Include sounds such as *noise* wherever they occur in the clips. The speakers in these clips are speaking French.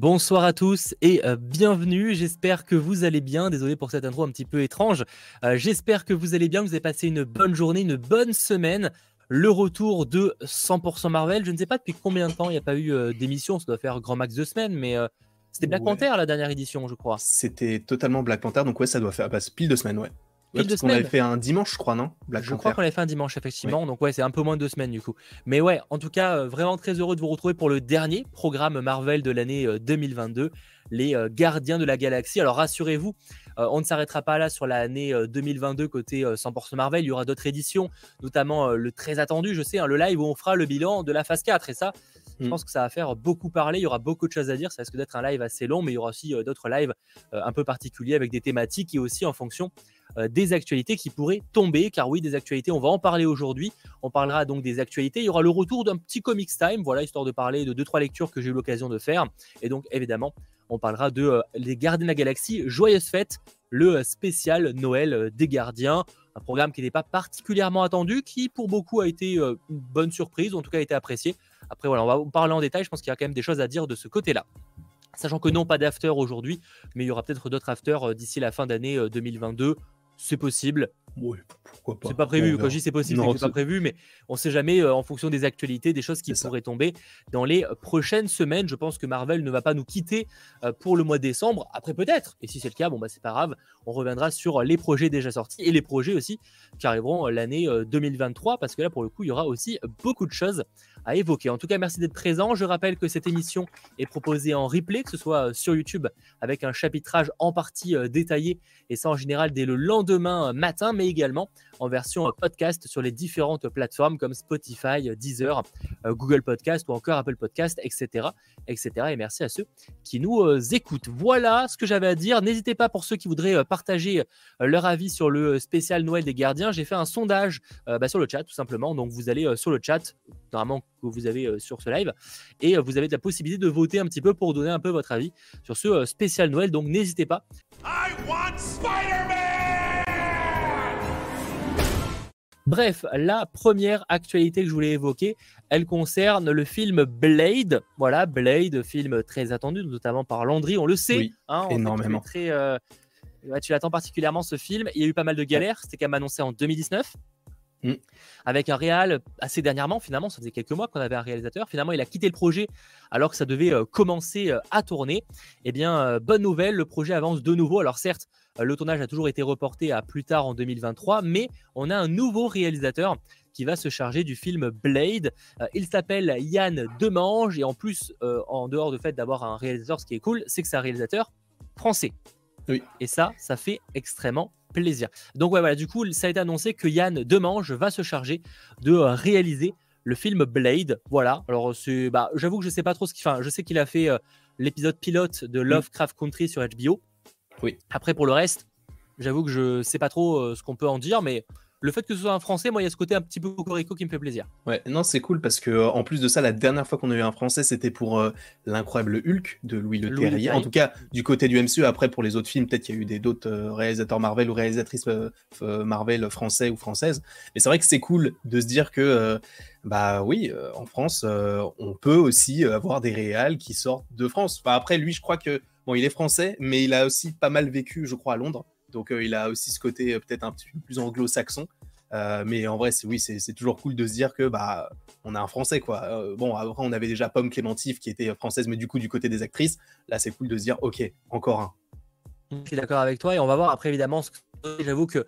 Bonsoir à tous et euh, bienvenue. J'espère que vous allez bien. Désolé pour cette intro un petit peu étrange. Euh, j'espère que vous allez bien, que vous avez passé une bonne journée, une bonne semaine. Le retour de 100% Marvel. Je ne sais pas depuis combien de temps il n'y a pas eu euh, d'émission. Ça doit faire grand max de semaines, mais c'était Black Panther la dernière édition, je crois. C'était totalement Black Panther, donc ouais, ça doit faire bah, pile de semaines, ouais. Ouais, parce qu'on avait fait un dimanche, je crois, non? Je crois qu'on avait fait un dimanche, effectivement. Donc, ouais, c'est un peu moins de deux semaines, du coup. Mais ouais, en tout cas, euh, vraiment très heureux de vous retrouver pour le dernier programme Marvel de l'année 2022, euh, les euh, Gardiens de la Galaxie. Alors, rassurez-vous, on ne s'arrêtera pas là sur l'année 2022 côté 100% Marvel. Il y aura d'autres éditions, notamment le très attendu, je sais, hein, le live où on fera le bilan de la phase 4. Et ça, je mm. pense que ça va faire beaucoup parler. Il y aura beaucoup de choses à dire. Ça risque d'être un live assez long, mais il y aura aussi d'autres lives un peu particuliers avec des thématiques et aussi en fonction euh, des actualités qui pourraient tomber, car oui, des actualités, on va en parler aujourd'hui. On parlera donc des actualités. Il y aura le retour d'un petit comics time, voilà, histoire de parler de deux trois lectures que j'ai eu l'occasion de faire. Et donc, évidemment, on parlera de euh, Les Gardiens de la Galaxie, Joyeuse Fête, le spécial Noël euh, des Gardiens. Un programme qui n'est pas particulièrement attendu, qui pour beaucoup a été une bonne surprise, en tout cas a été apprécié. Après, voilà, on va en parler en détail. Je pense qu'il y a quand même des choses à dire de ce côté-là. Sachant que non, pas d'after aujourd'hui, mais il y aura peut-être d'autres afters d'ici la fin d'année 2022 c'est possible. Oui, pourquoi pas. C'est pas prévu. Quand je dis c'est possible, c'est pas prévu, mais on sait jamais euh, en fonction des actualités, des choses qui pourraient tomber dans les prochaines semaines. Je pense que Marvel ne va pas nous quitter euh, pour le mois de décembre. Après, peut-être. Et si c'est le cas, bon, bah, c'est pas grave. On reviendra sur les projets déjà sortis et les projets aussi qui arriveront euh, l'année 2023, parce que là, pour le coup, il y aura aussi beaucoup de choses à évoquer. En tout cas, merci d'être présent. Je rappelle que cette émission est proposée en replay, que ce soit sur YouTube avec un chapitrage en partie détaillé, et ça en général dès le lendemain matin mais également en version euh, podcast sur les différentes plateformes comme Spotify, euh, Deezer, euh, Google Podcast ou encore Apple Podcast, etc. etc. Et merci à ceux qui nous écoutent. Voilà ce que j'avais à dire. N'hésitez pas pour ceux qui voudraient partager leur avis sur le spécial Noël des gardiens. J'ai fait un sondage bah, sur le chat tout simplement. Donc vous allez sur le chat, normalement que vous avez sur ce live, et vous avez la possibilité de voter un petit peu pour donner un peu votre avis sur ce spécial Noël. Donc n'hésitez pas. I want Bref, la première actualité que je voulais évoquer, elle concerne le film Blade. Voilà, Blade, film très attendu, notamment par Landry, on le sait. Oui, hein, énormément. Très, euh, tu l'attends particulièrement ce film. Il y a eu pas mal de galères, c'était quand même annoncé en 2019. Mm. Avec un réal assez dernièrement, finalement, ça faisait quelques mois qu'on avait un réalisateur. Finalement, il a quitté le projet alors que ça devait euh, commencer euh, à tourner. Eh bien, bonne nouvelle, le projet avance de nouveau. Alors certes, euh, le tournage a toujours été reporté à plus tard en 2023, mais on a un nouveau réalisateur qui va se charger du film Blade. Euh, il s'appelle Yann Demange et en plus, euh, en dehors du fait d'avoir un réalisateur, ce qui est cool, c'est que c'est un réalisateur français. Oui. Et ça, ça fait extrêmement plaisir. Donc ouais, voilà, du coup, ça a été annoncé que Yann Demange va se charger de réaliser le film Blade. Voilà. Alors c'est, bah, j'avoue que je sais pas trop ce qu'il fait. Je sais qu'il a fait l'épisode pilote de Lovecraft Country sur HBO. Oui. Après, pour le reste, j'avoue que je sais pas trop euh, ce qu'on peut en dire, mais le fait que ce soit un français, moi, il y a ce côté un petit peu cocorico qui me fait plaisir. Ouais, non, c'est cool parce que en plus de ça, la dernière fois qu'on a eu un français, c'était pour euh, l'incroyable Hulk de Louis Le Terrier. En tout cas, du côté du MCU. Après, pour les autres films, peut-être qu'il y a eu d'autres euh, réalisateurs Marvel ou réalisatrices Marvel français ou françaises. Mais c'est vrai que c'est cool de se dire que, bah oui, en France, on peut aussi avoir des réals qui sortent de France. Enfin, après, lui, je crois que Bon, il est français, mais il a aussi pas mal vécu, je crois, à Londres. Donc, euh, il a aussi ce côté euh, peut-être un petit peu plus anglo-saxon. Euh, mais en vrai, c'est oui, c'est toujours cool de se dire que bah on a un Français quoi. bon, après on avait déjà Pomme Clémentif qui était française, mais du coup du côté des actrices, là c'est cool de se dire ok, encore un. Je suis d'accord avec toi et on va voir après évidemment. J'avoue que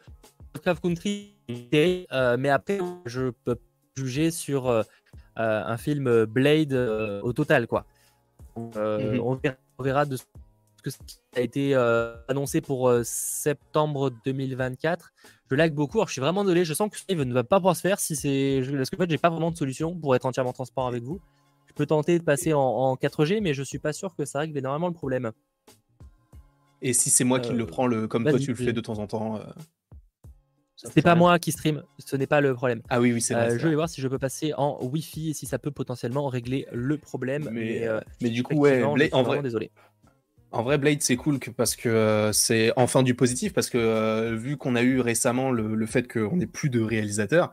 Lovecraft Country, mais après je peux juger sur un film Blade au total quoi. Mhm. On verra de que ça a été euh, annoncé pour euh, septembre 2024. Je lag beaucoup. Alors, je suis vraiment désolé. Je sens que ce live ne va pas pouvoir se faire si c'est. Parce que en fait, j'ai pas vraiment de solution pour être entièrement transparent avec vous. Je peux tenter de passer en, 4G, mais je suis pas sûr que ça règle énormément le problème. Et si c'est moi qui le euh, prends, le, comme toi tu le fais de temps en temps c'est pas moi qui stream, ce n'est pas le problème. Ah oui, oui, c'est vrai. je vais voir si je peux passer en Wi-Fi et si ça peut potentiellement régler le problème. Mais, mais, du coup, ouais, en vrai, désolé. En vrai, Blade, c'est cool parce que euh, c'est enfin du positif, parce que euh, vu qu'on a eu récemment le, fait qu'on n'ait plus de réalisateur,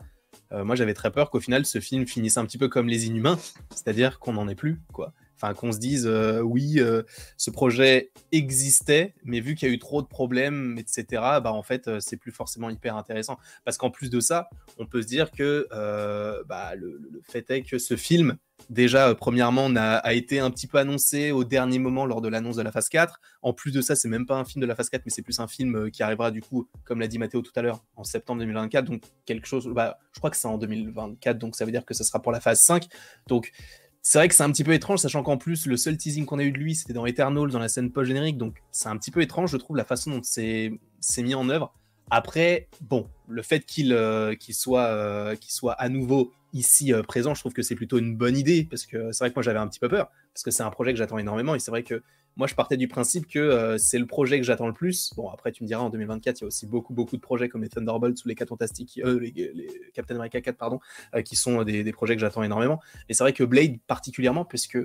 euh, moi j'avais très peur qu'au final ce film finisse un petit peu comme Les Inhumains, c'est-à-dire qu'on n'en ait plus, quoi. Enfin, qu'on se dise, euh, oui, euh, ce projet existait, mais vu qu'il y a eu trop de problèmes, etc., bah, en fait, c'est plus forcément hyper intéressant. Parce qu'en plus de ça, on peut se dire que bah, le, fait est que ce film, déjà, premièrement, a, a, été un petit peu annoncé au dernier moment lors de l'annonce de la phase 4. En plus de ça, c'est même pas un film de la phase 4, mais c'est plus un film qui arrivera, du coup, comme l'a dit Mathéo tout à l'heure, en septembre 2024. Donc, quelque chose, bah, je crois que c'est en 2024, donc ça veut dire que ce sera pour la phase 5. Donc, c'est vrai que c'est un petit peu étrange, sachant qu'en plus, le seul teasing qu'on a eu de lui, c'était dans Eternals, dans la scène post-générique. Donc, c'est un petit peu étrange, je trouve, la façon dont c'est mis en œuvre. Après, bon, le fait qu'il euh, soit, euh, soit à nouveau ici euh, présent, je trouve que c'est plutôt une bonne idée, parce que c'est vrai que moi j'avais un petit peu peur, parce que c'est un projet que j'attends énormément, et c'est vrai que moi, je partais du principe que euh, c'est le projet que j'attends le plus. Bon, après, tu me diras, en 2024, il y a aussi beaucoup, beaucoup de projets comme les Thunderbolts ou les 4 Fantastiques, euh, les, Captain America 4, pardon, euh, qui sont des, projets que j'attends énormément. Et c'est vrai que Blade, particulièrement, puisque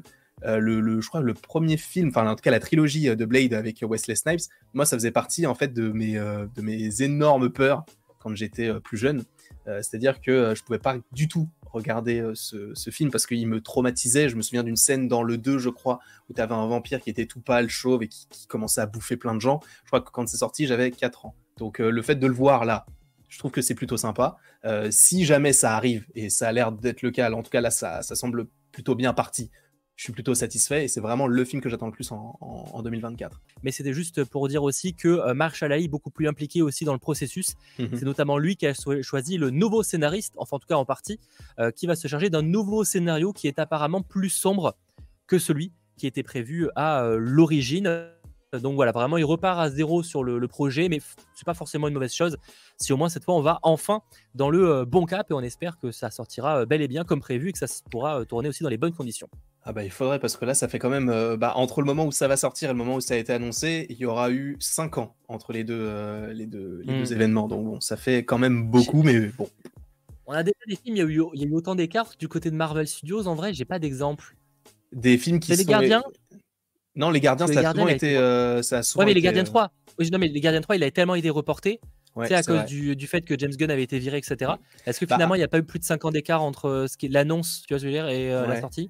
le, je crois le premier film, enfin en tout cas la trilogie de Blade avec Wesley Snipes, moi ça faisait partie en fait de mes, de mes énormes peurs quand j'étais plus jeune. C'est-à-dire que je pouvais pas du tout regarder euh, ce, film parce qu'il me traumatisait. Je me souviens d'une scène dans le 2, je crois, où tu avais un vampire qui était tout pâle, chauve et qui, commençait à bouffer plein de gens. Je crois que quand c'est sorti, j'avais 4 ans. Donc euh, le fait de le voir là, je trouve que c'est plutôt sympa. Euh, si jamais ça arrive, et ça a l'air d'être le cas, en tout cas là, ça, ça semble plutôt bien parti je suis plutôt satisfait et c'est vraiment le film que j'attends le plus en, 2024. Mais c'était juste pour dire aussi que euh, Marshall Ali est beaucoup plus impliqué aussi dans le processus. Mhm. C'est notamment lui qui a choisi le nouveau scénariste, enfin en tout cas en partie, euh, qui va se charger d'un nouveau scénario qui est apparemment plus sombre que celui qui était prévu à euh, l'origine. Donc voilà, vraiment, il repart à zéro sur le, projet, mais c'est pas forcément une mauvaise chose. Si au moins cette fois, on va enfin dans le bon cap et on espère que ça sortira bel et bien comme prévu et que ça pourra tourner aussi dans les bonnes conditions. Ah bah il faudrait parce que là ça fait quand même euh, bah, entre le moment où ça va sortir et le moment où ça a été annoncé, il y aura eu 5 ans entre les deux, euh, les deux, les deux mmh. événements. Donc bon, ça fait quand même beaucoup, mais bon. On a déjà des films, il y a eu, il y a eu autant d'écarts du côté de Marvel Studios. En vrai, j'ai pas d'exemple. Des films qui sont. Les Gardiens? Non, les Gardiens, ça a souvent été. Euh, ça ouais, mais les Gardiens 3. non, mais les Gardiens 3, il a tellement été reporté. Ouais, à cause du, du, fait que James Gunn avait été viré, etc. Est-ce que bah, finalement, il n'y a pas eu plus de 5 ans d'écart entre ce qui l'annonce, tu vois ce que je veux dire, et la sortie?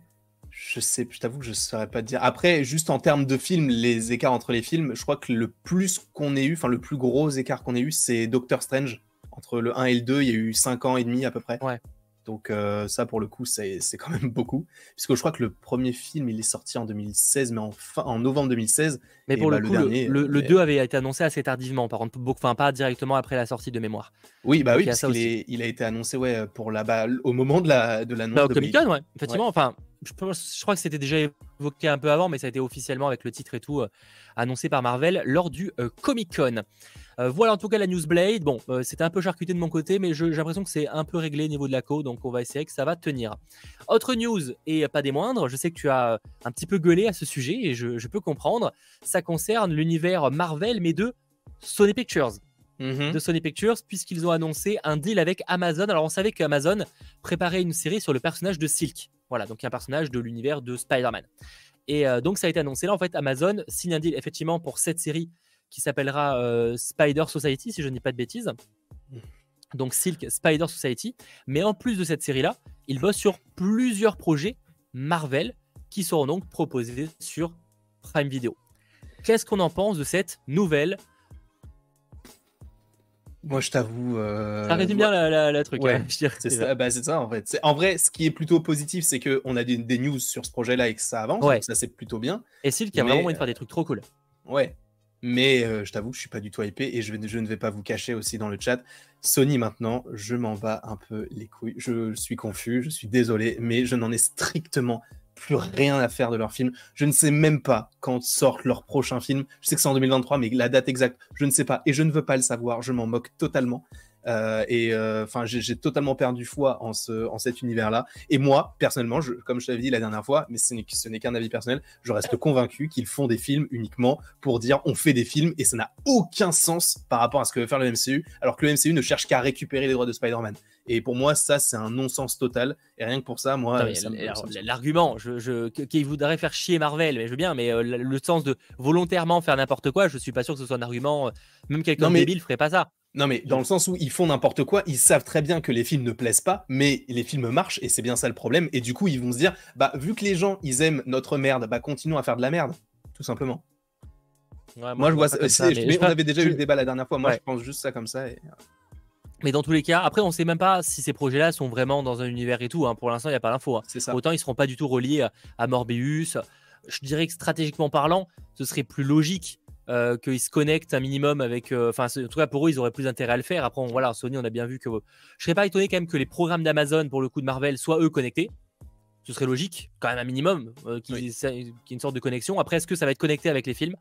Je sais, je t'avoue que je ne saurais pas te dire. Après, juste en termes de films, les écarts entre les films, je crois que le plus qu'on ait eu, enfin le plus gros écart qu'on ait eu, c'est Doctor Strange. Entre le 1 et le 2, il y a eu 5 ans et demi à peu près. Ouais. Donc euh, ça, pour le coup, c'est quand même beaucoup. Puisque je crois que le premier film, il est sorti en 2016, mais en, fin, en novembre 2016. Mais pour le bah, coup, le, dernier, le, 2 avait été annoncé assez tardivement, par contre, enfin pas directement après la sortie de mémoire. Oui, bah oui, parce qu'il il a été annoncé ouais, pour la, bah, au moment de l'annonce. La, de, bah, Comic Con, ouais, effectivement. Enfin, je, crois que c'était déjà évoqué un peu avant, mais ça a été officiellement avec le titre et tout euh, annoncé par Marvel lors du euh, Comic Con. Euh, voilà en tout cas la Newsblade. Bon, c'était un peu charcuté de mon côté, mais j'ai l'impression que c'est un peu réglé au niveau de la co, donc on va essayer que ça va tenir. Autre news, et pas des moindres, je sais que tu as un petit peu gueulé à ce sujet, et je, peux comprendre. Ça concerne l'univers Marvel, mais de Sony Pictures. Mm-hmm. de Sony Pictures puisqu'ils ont annoncé un deal avec Amazon. Alors on savait qu'Amazon préparait une série sur le personnage de Silk. Voilà, donc un personnage de l'univers de Spider-Man. Et euh, donc ça a été annoncé là, en fait, Amazon signe un deal effectivement pour cette série qui s'appellera euh, Spider Society, si je ne dis pas de bêtises. Donc Silk Spider Society. Mais en plus de cette série-là, ils bossent sur plusieurs projets Marvel qui seront donc proposés sur Prime Video. Qu'est-ce qu'on en pense de cette nouvelle? Moi, je t'avoue. Euh... Ça résume bien la, la, truc. Ouais, hein, c'est ça, bah, ça, en fait. En vrai, ce qui est plutôt positif, c'est qu'on a des, des, news sur ce projet-là et que ça avance. Ouais. Donc ça, c'est plutôt bien. Et Sylvie qui a vraiment envie de faire des trucs trop cool. Ouais. Mais euh, je t'avoue que je suis pas du tout hypé et je, ne vais pas vous cacher aussi dans le chat. Sony maintenant, je m'en bats un peu les couilles. Je suis confus, je suis désolé, mais je n'en ai strictement plus rien à faire de leur film. Je ne sais même pas quand sortent leur prochain film. Je sais que c'est en 2023, mais la date exacte, je ne sais pas. Et je ne veux pas le savoir. Je m'en moque totalement. Euh, et euh, enfin, j'ai totalement perdu foi en, ce, en cet univers-là. Et moi, personnellement, je, comme je t'avais dit la dernière fois, mais ce n'est qu'un avis personnel, je reste convaincu qu'ils font des films uniquement pour dire on fait des films et ça n'a aucun sens par rapport à ce que veut faire le MCU, alors que le MCU ne cherche qu'à récupérer les droits de Spider-Man. Et pour moi, ça, c'est un non-sens total. Et rien que pour ça, moi. L'argument, je, je, qu'il voudrait faire chier Marvel, mais je veux bien, mais euh, le sens de volontairement faire n'importe quoi, je suis pas sûr que ce soit un argument. même quelqu'un de débile ferait pas ça. Non, mais dans le sens où ils font n'importe quoi, ils savent très bien que les films ne plaisent pas, mais les films marchent et c'est bien ça le problème. Et du coup, ils vont se dire, bah, vu que les gens, ils aiment notre merde, bah, continuons à faire de la merde, tout simplement. moi, je vois ça. mais, on avait déjà eu le débat la dernière fois. Moi, je pense juste ça comme ça. Et... Mais dans tous les cas, après, on sait même pas si ces projets-là sont vraiment dans un univers et tout. Hein. Pour l'instant, il n'y a pas l'info. Hein. Autant ils seront pas du tout reliés à Morbius. Je dirais que stratégiquement parlant, ce serait plus logique euh, qu'ils se connectent un minimum avec. Euh, enfin, en tout cas, pour eux, ils auraient plus intérêt à le faire. Après, voilà, Sony, on a bien vu que. Je serais pas étonné quand même que les programmes d'Amazon, pour le coup de Marvel, soient eux connectés. Ce serait logique, quand même un minimum, euh, qu'il y ait une sorte de connexion. Après, est-ce que ça va être connecté avec les films?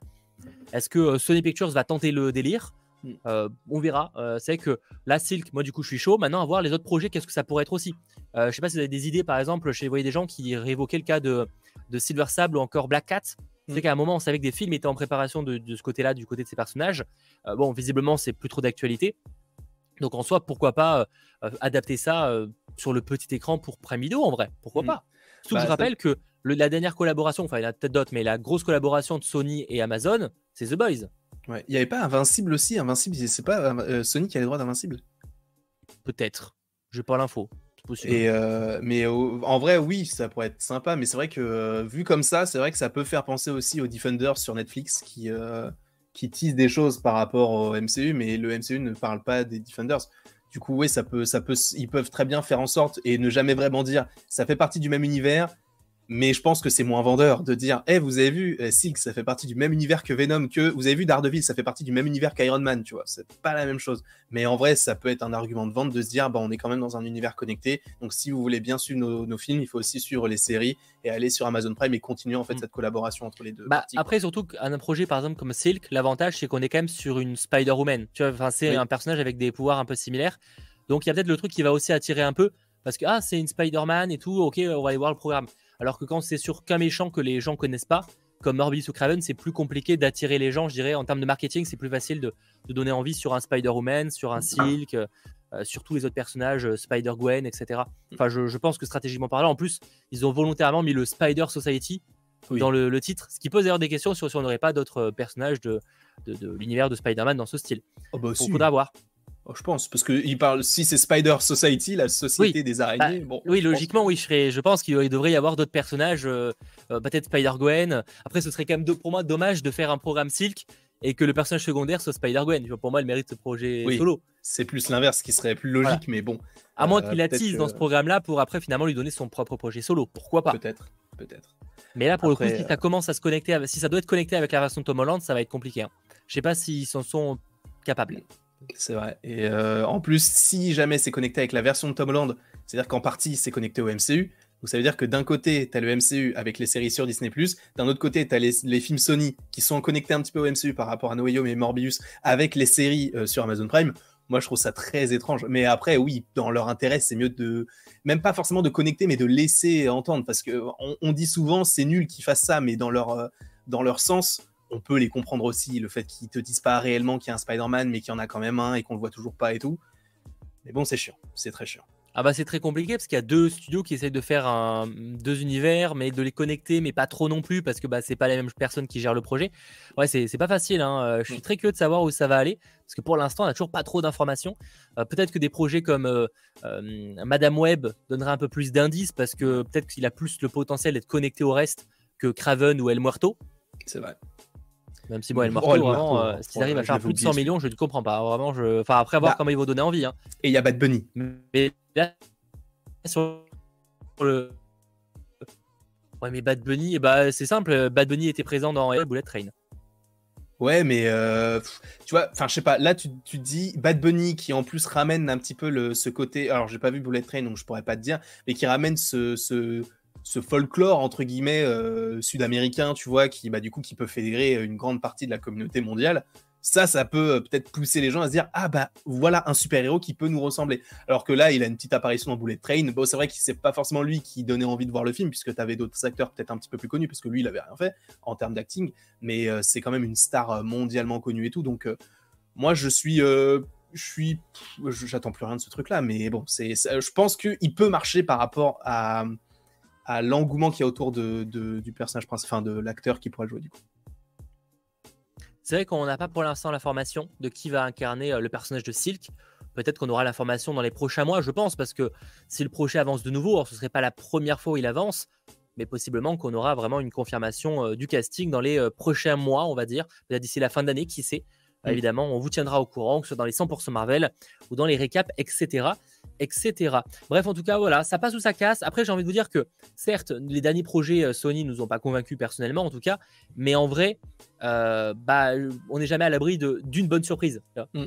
Est-ce que Sony Pictures va tenter le délire? Mm. on verra. c'est que la Silk, moi du coup je suis chaud. Maintenant à voir les autres projets, qu'est-ce que ça pourrait être aussi. je sais pas si vous avez des idées, par exemple, je voyais des gens qui réévoquaient le cas de, de Silver Sable ou encore Black Cat. C'est mm. qu'à un moment, on savait que des films étaient en préparation de, ce côté-là, du côté de ces personnages. Euh, bon, visiblement, c'est plus trop d'actualité. Donc en soi, pourquoi pas euh, adapter ça euh, sur le petit écran pour Prime Video en vrai? Pourquoi mm. pas? Surtout que je bah, rappelle que la dernière collaboration, enfin il y en a peut-être d'autres, mais la grosse collaboration de Sony et Amazon, c'est The Boys. Ouais. Il n'y avait pas Invincible aussi? Invincible, c'est pas Sony qui a les droits d'Invincible? Peut-être. Je n'ai pas l'info. Euh, mais en vrai, oui, ça pourrait être sympa, mais c'est vrai que euh, vu comme ça, c'est vrai que ça peut faire penser aussi aux Defenders sur Netflix qui, euh, qui teasent des choses par rapport au MCU, mais le MCU ne parle pas des Defenders. Du coup, oui, ça peut, ça peut, ils peuvent très bien faire en sorte et ne jamais vraiment dire ça fait partie du même univers, mais je pense que c'est moins vendeur de dire Eh, vous avez vu, euh, Silk, ça fait partie du même univers que Venom, que vous avez vu Daredevil, ça fait partie du même univers qu'Iron Man, tu vois. C'est pas la même chose. Mais en vrai, ça peut être un argument de vente de se dire bah, on est quand même dans un univers connecté. Donc, si vous voulez bien suivre nos, films, il faut aussi suivre les séries et aller sur Amazon Prime et continuer en fait mm. cette collaboration entre les deux. Bah, après, surtout un projet par exemple comme Silk, l'avantage c'est qu'on est quand même sur une Spider-Woman. Tu vois, c'est un personnage avec des pouvoirs un peu similaires. Donc, il y a peut-être le truc qui va aussi attirer un peu parce que ah, c'est une Spider-Man et tout, ok, on va aller voir le programme. Alors que quand c'est sur qu'un méchant que les gens connaissent pas, comme Morbius ou Craven, c'est plus compliqué d'attirer les gens, je dirais, en termes de marketing, c'est plus facile de, donner envie sur un Spider-Woman, sur un Silk, euh, sur tous les autres personnages, euh, Spider-Gwen, etc. Enfin, je, pense que stratégiquement parlant, en plus, ils ont volontairement mis le Spider Society dans le, titre, ce qui pose d'ailleurs des questions sur si on n'aurait pas d'autres personnages de, l'univers de Spider-Man dans ce style. Oh bah Il faudra voir. Oh, je pense, parce que il parle, si c'est Spider Society, la société des araignées. Bah, bon, oui, logiquement, oui, je, serais, je pense qu'il devrait y avoir d'autres personnages, euh, euh, peut-être Spider-Gwen. Après, ce serait quand même pour moi dommage de faire un programme Silk et que le personnage secondaire soit Spider-Gwen. Pour moi, elle mérite ce projet solo. C'est plus l'inverse qui serait plus logique, mais bon. À moins euh, qu'il attise dans ce programme-là pour après finalement lui donner son propre projet solo. Pourquoi pas? Peut-être, peut-être. Mais là, pour le coup, si ça commence à se connecter, si ça doit être connecté avec la version Tom Holland, ça va être compliqué. Hein. Je sais pas s'ils s'en sont capables. C'est vrai. Et euh, en plus, si jamais c'est connecté avec la version de Tom Holland, c'est-à-dire qu'en partie c'est connecté au MCU, donc ça veut dire que d'un côté, tu as le MCU avec les séries sur Disney, d'un autre côté, tu as les, films Sony qui sont connectés un petit peu au MCU par rapport à No Way Home et Morbius avec les séries euh, sur Amazon Prime. Moi, je trouve ça très étrange. Mais après, oui, dans leur intérêt, c'est mieux de. Même pas forcément de connecter, mais de laisser entendre. Parce qu'on on dit souvent, c'est nul qu'ils fassent ça, mais dans leur, euh, dans leur sens, on peut les comprendre aussi, le fait qu'ils te disent pas réellement qu'il y a un Spider-Man, mais qu'il y en a quand même un et qu'on le voit toujours pas et tout. Mais bon, c'est chiant, c'est très chiant. Ah bah c'est très compliqué parce qu'il y a deux studios qui essayent de faire un, deux univers, mais de les connecter, mais pas trop non plus parce que bah, c'est pas les mêmes personnes qui gèrent le projet. Ouais, c'est pas facile. Hein. Euh, je suis mm. très curieux de savoir où ça va aller parce que pour l'instant, on n'a toujours pas trop d'informations. Euh, peut-être que des projets comme euh, Madame Web donneraient un peu plus d'indices parce que peut-être qu'il a plus le potentiel d'être connecté au reste que Craven ou El Muerto. C'est vrai. Même si moi, El Morto, vraiment, euh, s'ils arrivent à faire plus de 100 millions, je ne comprends pas. Vraiment, je... Enfin, après, voir bah. comment ils vont donner envie. Hein. Et il y a Bad Bunny. Mais là, sur le. Ouais, mais Bad Bunny, bah, c'est simple. Bad Bunny était présent dans Bullet Train. Ouais, mais euh, tu vois, enfin, je sais pas. Là, tu, tu, dis Bad Bunny qui en plus ramène un petit peu le, ce côté. Alors, j'ai pas vu Bullet Train, donc je pourrais pas te dire, mais qui ramène ce, ce ce folklore entre guillemets euh, sud-américain, tu vois, qui bah, du coup qui peut fédérer une grande partie de la communauté mondiale. Ça, ça peut euh, peut-être pousser les gens à se dire ah bah voilà un super héros qui peut nous ressembler. Alors que là, il a une petite apparition dans Bullet Train. Bon, c'est vrai que c'est pas forcément lui qui donnait envie de voir le film puisque tu avais d'autres acteurs peut-être un petit peu plus connus parce que lui, il avait rien fait en termes d'acting, mais euh, c'est quand même une star mondialement connue et tout. Donc moi, je suis je suis j'attends plus rien de ce truc là mais bon c'est je pense qu'il peut marcher par rapport à à l'engouement qu'il y a autour du personnage principal, enfin de l'acteur qui pourrait le jouer du coup. C'est vrai qu'on n'a pas pour l'instant l'information de qui va incarner le personnage de Silk. Peut-être qu'on aura l'information dans les prochains mois, je pense, parce que si le projet avance de nouveau, alors ce ne serait pas la première fois où il avance, mais possiblement qu'on aura vraiment une confirmation du casting dans les prochains mois, on va dire, d'ici la fin d'année, qui sait. Mmh. Évidemment, on vous tiendra au courant, que ce soit dans les 100% Marvel ou dans les récaps, etc., etc. Bref, en tout cas, voilà, ça passe ou ça casse. Après, j'ai envie de vous dire que, certes, les derniers projets Sony nous ont pas convaincus personnellement, en tout cas, mais en vrai, bah, on n'est jamais à l'abri d'une bonne surprise. Mmh.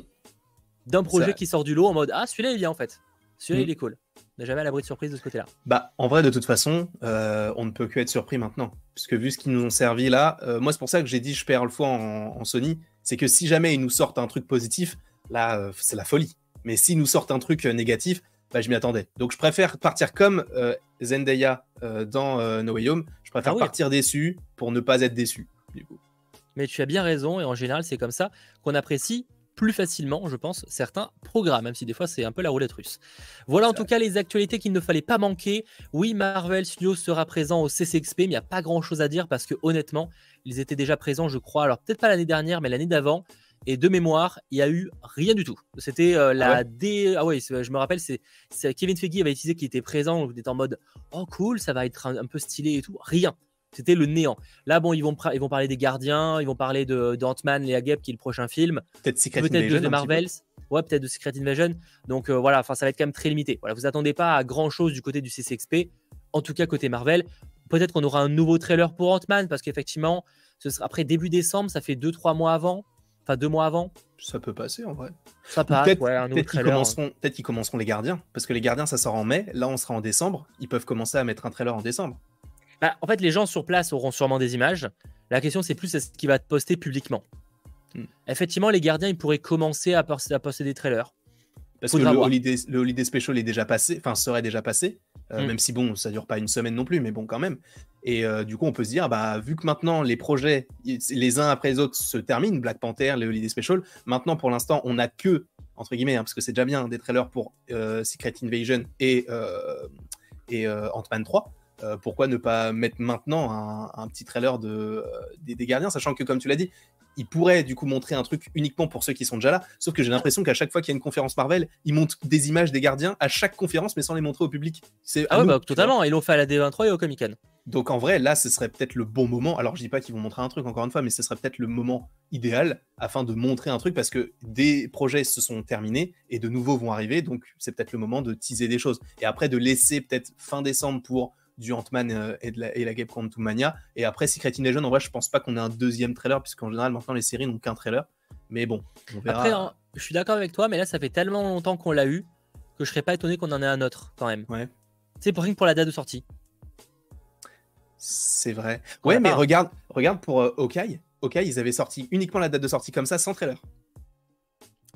D'un projet qui sort du lot en mode Ah, celui-là, il est bien en fait. Celui-là, il mmh. est cool. On n'est jamais à l'abri de surprise de ce côté-là. Bah, en vrai, de toute façon, on ne peut que être surpris maintenant. Puisque vu ce qu'ils nous ont servi là, moi, c'est pour ça que j'ai dit je perds le foie en Sony c'est que si jamais ils nous sortent un truc positif, là, euh, c'est la folie. Mais s'ils nous sortent un truc euh, négatif, bah, je m'y attendais. Donc je préfère partir comme euh, Zendaya dans No Way Home. Je préfère ah partir déçu pour ne pas être déçu. Mais tu as bien raison, et en général, c'est comme ça qu'on apprécie plus facilement, je pense, certains programmes, même si des fois c'est un peu la roulette russe. Voilà en tout cas les actualités qu'il ne fallait pas manquer. Oui, Marvel Studios sera présent au CCXP, mais il n'y a pas grand chose à dire parce que honnêtement, ils étaient déjà présents, je crois, alors peut-être pas l'année dernière, mais l'année d'avant. Et de mémoire, il n'y a eu rien du tout. C'était euh, la ah D. Ah ouais, je me rappelle, c'est Kevin Feige avait utilisé qui était présent, on était en mode oh cool, ça va être un peu stylé et tout. Rien. C'était le néant. Là, bon, ils vont, ils vont parler des gardiens, ils vont parler de, de Ant-Man, Léa Gap, qui est le prochain film. Peut-être Secret Invasion. de Marvels. Ouais, peut-être de Secret Invasion. Donc euh, voilà, enfin, ça va être quand même très limité. Voilà, vous attendez pas à grand chose du côté du CCXP. En tout cas, côté Marvel. Peut-être qu'on aura un nouveau trailer pour Ant-Man, parce qu'effectivement, ce sera après début décembre, ça fait 2-3 mois avant. Enfin, deux mois avant. Ça peut passer en vrai. Ça passe, peut-être, ouais, un peut qu'ils commenceront, peut qu'ils commenceront les gardiens. Parce que les gardiens, ça sort en mai. Là, on sera en décembre. Ils peuvent commencer à mettre un trailer en décembre. Bah, en fait, les gens sur place auront sûrement des images. La question, c'est plus ce qui va être posté publiquement. Hmm. Effectivement, les gardiens, ils pourraient commencer à, poster des trailers. Parce que le holiday, le holiday, Special est déjà passé, enfin serait déjà passé, euh, hmm. même si bon, ça dure pas une semaine non plus, mais bon quand même. Et euh, du coup, on peut se dire, bah vu que maintenant les projets, les uns après les autres se terminent, Black Panther, les holiday special, maintenant pour l'instant, on n'a que entre guillemets, hein, parce que c'est déjà bien des trailers pour euh, Secret Invasion et et Ant-Man 3. Euh, pourquoi ne pas mettre maintenant un, petit trailer de, euh, des, gardiens, sachant que, comme tu l'as dit, il pourrait du coup montrer un truc uniquement pour ceux qui sont déjà là. Sauf que j'ai l'impression qu'à chaque fois qu'il y a une conférence Marvel, ils montrent des images des gardiens à chaque conférence, mais sans les montrer au public. C'est ah ouais, bah, totalement. Ils l'ont fait à la D23 et au Comic Con. Donc en vrai, là, ce serait peut-être le bon moment. Alors je dis pas qu'ils vont montrer un truc encore une fois, mais ce serait peut-être le moment idéal afin de montrer un truc parce que des projets se sont terminés et de nouveaux vont arriver. Donc c'est peut-être le moment de teaser des choses et après de laisser peut-être fin décembre pour du Ant-Man euh, et, de la, et la Game Quantum Mania. Et après Secret Invasion, en vrai, je pense pas qu'on ait un deuxième trailer, puisqu'en général, maintenant, les séries n'ont qu'un trailer. Mais bon, on verra. Après, hein, je suis d'accord avec toi, mais là, ça fait tellement longtemps qu'on l'a eu que je serais pas étonné qu'on en ait un autre quand même. Ouais. C'est pour, pour la date de sortie. C'est vrai. Ouais, mais regarde, regarde pour euh, Hawkeye. Hawkeye, ils avaient sorti uniquement la date de sortie comme ça, sans trailer.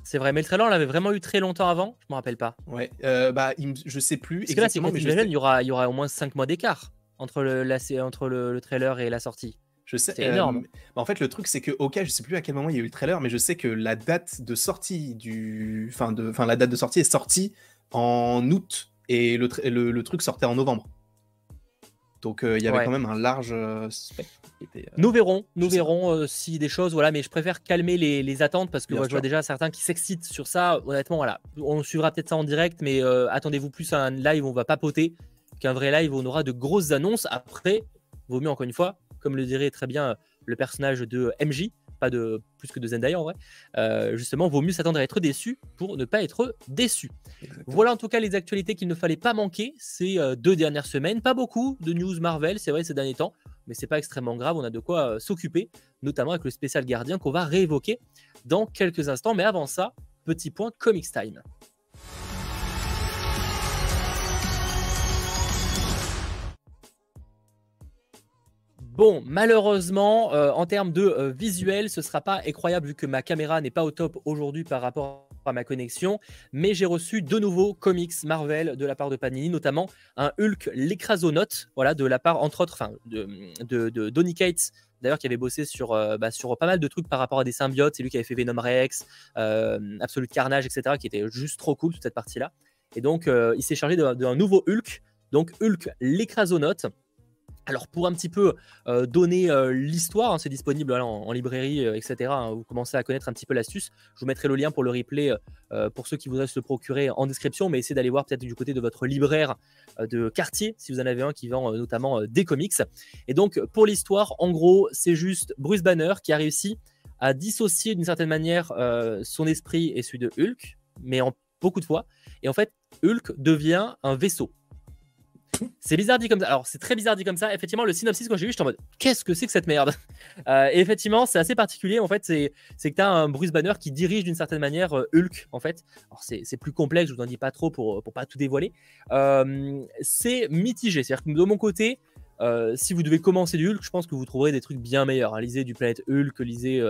C'est vrai, mais le trailer, on l'avait vraiment eu très longtemps avant, je me rappelle pas. Ouais, euh, bah, je sais plus. Parce exactement, que là, mais il y aura, il y aura au moins 5 mois d'écart entre, le, la, entre le, trailer et la sortie. Je sais. C'est énorme. Euh, bah, en fait, le truc, c'est que, ok, je sais plus à quel moment il y a eu le trailer, mais je sais que la date de sortie du. Enfin, de... enfin la date de sortie est sortie en août et le, le truc sortait en novembre. Donc euh, il y avait quand même un large euh, Euh, nous verrons, nous verrons si des choses, voilà, mais je préfère calmer les, attentes parce que moi, je vois déjà certains qui s'excitent sur ça. Honnêtement, voilà, on suivra peut-être ça en direct, mais attendez-vous plus à un live où on va papoter qu'un vrai live où on aura de grosses annonces. Après, vaut mieux encore une fois, comme le dirait très bien le personnage de MJ, pas de plus que de Zendaya en vrai. Euh, justement, vaut mieux s'attendre à être déçu pour ne pas être déçu. Voilà en tout cas les actualités qu'il ne fallait pas manquer ces euh, deux dernières semaines. Pas beaucoup de news Marvel, c'est vrai ces derniers temps, mais c'est pas extrêmement grave. On a de quoi euh, s'occuper, notamment avec le spécial gardien qu'on va réévoquer dans quelques instants. Mais avant ça, petit point Comics Time. Bon, malheureusement, euh, en termes de euh, visuel, ce sera pas incroyable vu que ma caméra n'est pas au top aujourd'hui par rapport à ma connexion. Mais j'ai reçu de nouveaux comics Marvel de la part de Panini, notamment un Hulk l'écrasonote, voilà, de la part entre autres, de, de, Donny Cates, d'ailleurs qui avait bossé sur, euh, bah, sur pas mal de trucs par rapport à des symbiotes. C'est lui qui avait fait Venom Rex, Absolute Carnage, etc., qui était juste trop cool toute cette partie-là. Et donc, il s'est chargé d'un nouveau Hulk, donc Hulk l'écrasonote Alors pour un petit peu euh, donner euh, l'histoire, hein, c'est disponible en, librairie, euh, etc. Hein, vous commencez à connaître un petit peu l'astuce. Je vous mettrai le lien pour le replay pour ceux qui voudraient se le procurer en description, mais essayez d'aller voir peut-être du côté de votre libraire de quartier, si vous en avez un qui vend notamment des comics. Et donc pour l'histoire, en gros, c'est juste Bruce Banner qui a réussi à dissocier d'une certaine manière son esprit et celui de Hulk, mais en beaucoup de fois. Et en fait, Hulk devient un vaisseau. C'est bizarre dit comme ça. Alors, c'est très bizarre dit comme ça. Effectivement, le synopsis, quand j'ai vu, j'étais en mode qu'est-ce que c'est que cette merde? *laughs* Euh, effectivement, c'est assez particulier. En fait, c'est que tu as un Bruce Banner qui dirige d'une certaine manière euh, Hulk, en fait. Alors, c'est plus complexe, je vous en dis pas trop pour, pour pas tout dévoiler. Euh, c'est mitigé. C'est-à-dire que de mon côté, si vous devez commencer du Hulk, je pense que vous trouverez des trucs bien meilleurs. Hein. Lisez du Planète Hulk, lisez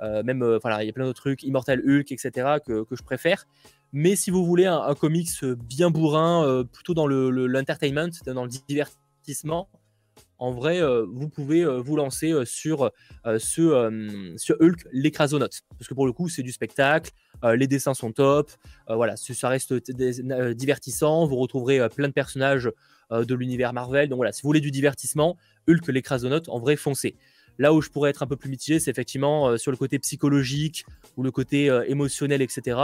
même, voilà, il y a plein d'autres trucs, Immortal Hulk, etc., que, que je préfère. Mais si vous voulez un, comics bien bourrin, euh, plutôt dans l'entertainment, dans le divertissement, en vrai, euh, vous pouvez euh, vous lancer sur, ce, sur Hulk, l'écrasonote. Parce que pour le coup, c'est du spectacle, les dessins sont top, voilà, ça reste divertissant, vous retrouverez plein de personnages de l'univers Marvel. Donc voilà, si vous voulez du divertissement, Hulk, l'écrasonote, en vrai, foncez. Là où je pourrais être un peu plus mitigé, c'est effectivement sur le côté psychologique ou le côté émotionnel, etc.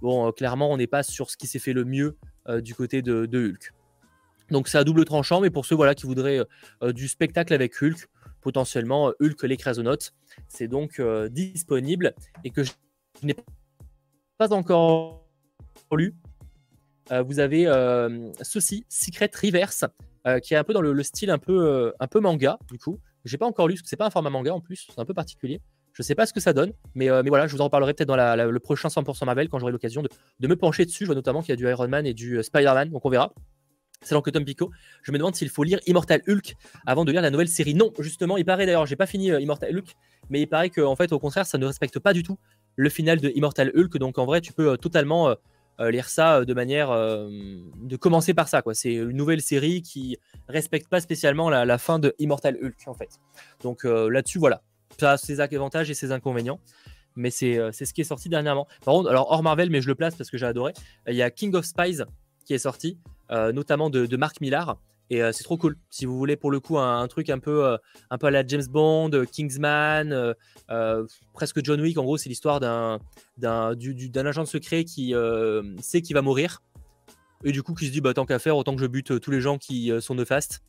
Bon, euh, clairement, on n'est pas sur ce qui s'est fait le mieux euh, du côté de, Hulk. Donc c'est à double tranchant, mais pour ceux voilà, qui voudraient euh, du spectacle avec Hulk, potentiellement Hulk l'écrasonote, c'est donc disponible et que je n'ai pas encore lu. vous avez ceci, Secret Reverse, qui est un peu dans le, style un peu, un peu manga, du coup. J'ai pas encore lu, parce que c'est pas un format manga en plus, c'est un peu particulier. Je sais pas ce que ça donne, mais, euh, mais voilà, je vous en parlerai peut-être dans le prochain 100% Marvel quand j'aurai l'occasion de, me pencher dessus. Je vois notamment qu'il y a du Iron Man et du euh, Spider-Man, donc on verra. C'est que Tom Pico. Je me demande s'il faut lire Immortal Hulk avant de lire la nouvelle série. Non, justement, il paraît d'ailleurs, j'ai pas fini euh, Immortal Hulk, mais il paraît qu'en fait, au contraire, ça ne respecte pas du tout le final de Immortal Hulk. Donc en vrai, tu peux totalement lire ça de manière de commencer par ça. C'est une nouvelle série qui respecte pas spécialement la, la, fin de Immortal Hulk en fait. Donc là-dessus, voilà ça a ses avantages et ses inconvénients. Mais euh, c'est ce qui est sorti dernièrement. Par contre, alors hors Marvel, mais je le place parce que j'ai adoré. Il y a King of Spies qui est sorti, euh, notamment de, Mark Millar. Et euh, c'est trop cool. Si vous voulez pour le coup un, truc un peu, un peu à la James Bond, Kingsman, presque John Wick. En gros, c'est l'histoire d'un d'un agent secret qui sait qu'il va mourir et du coup qui se dit bah tant qu'à faire autant que je bute tous les gens qui sont néfastes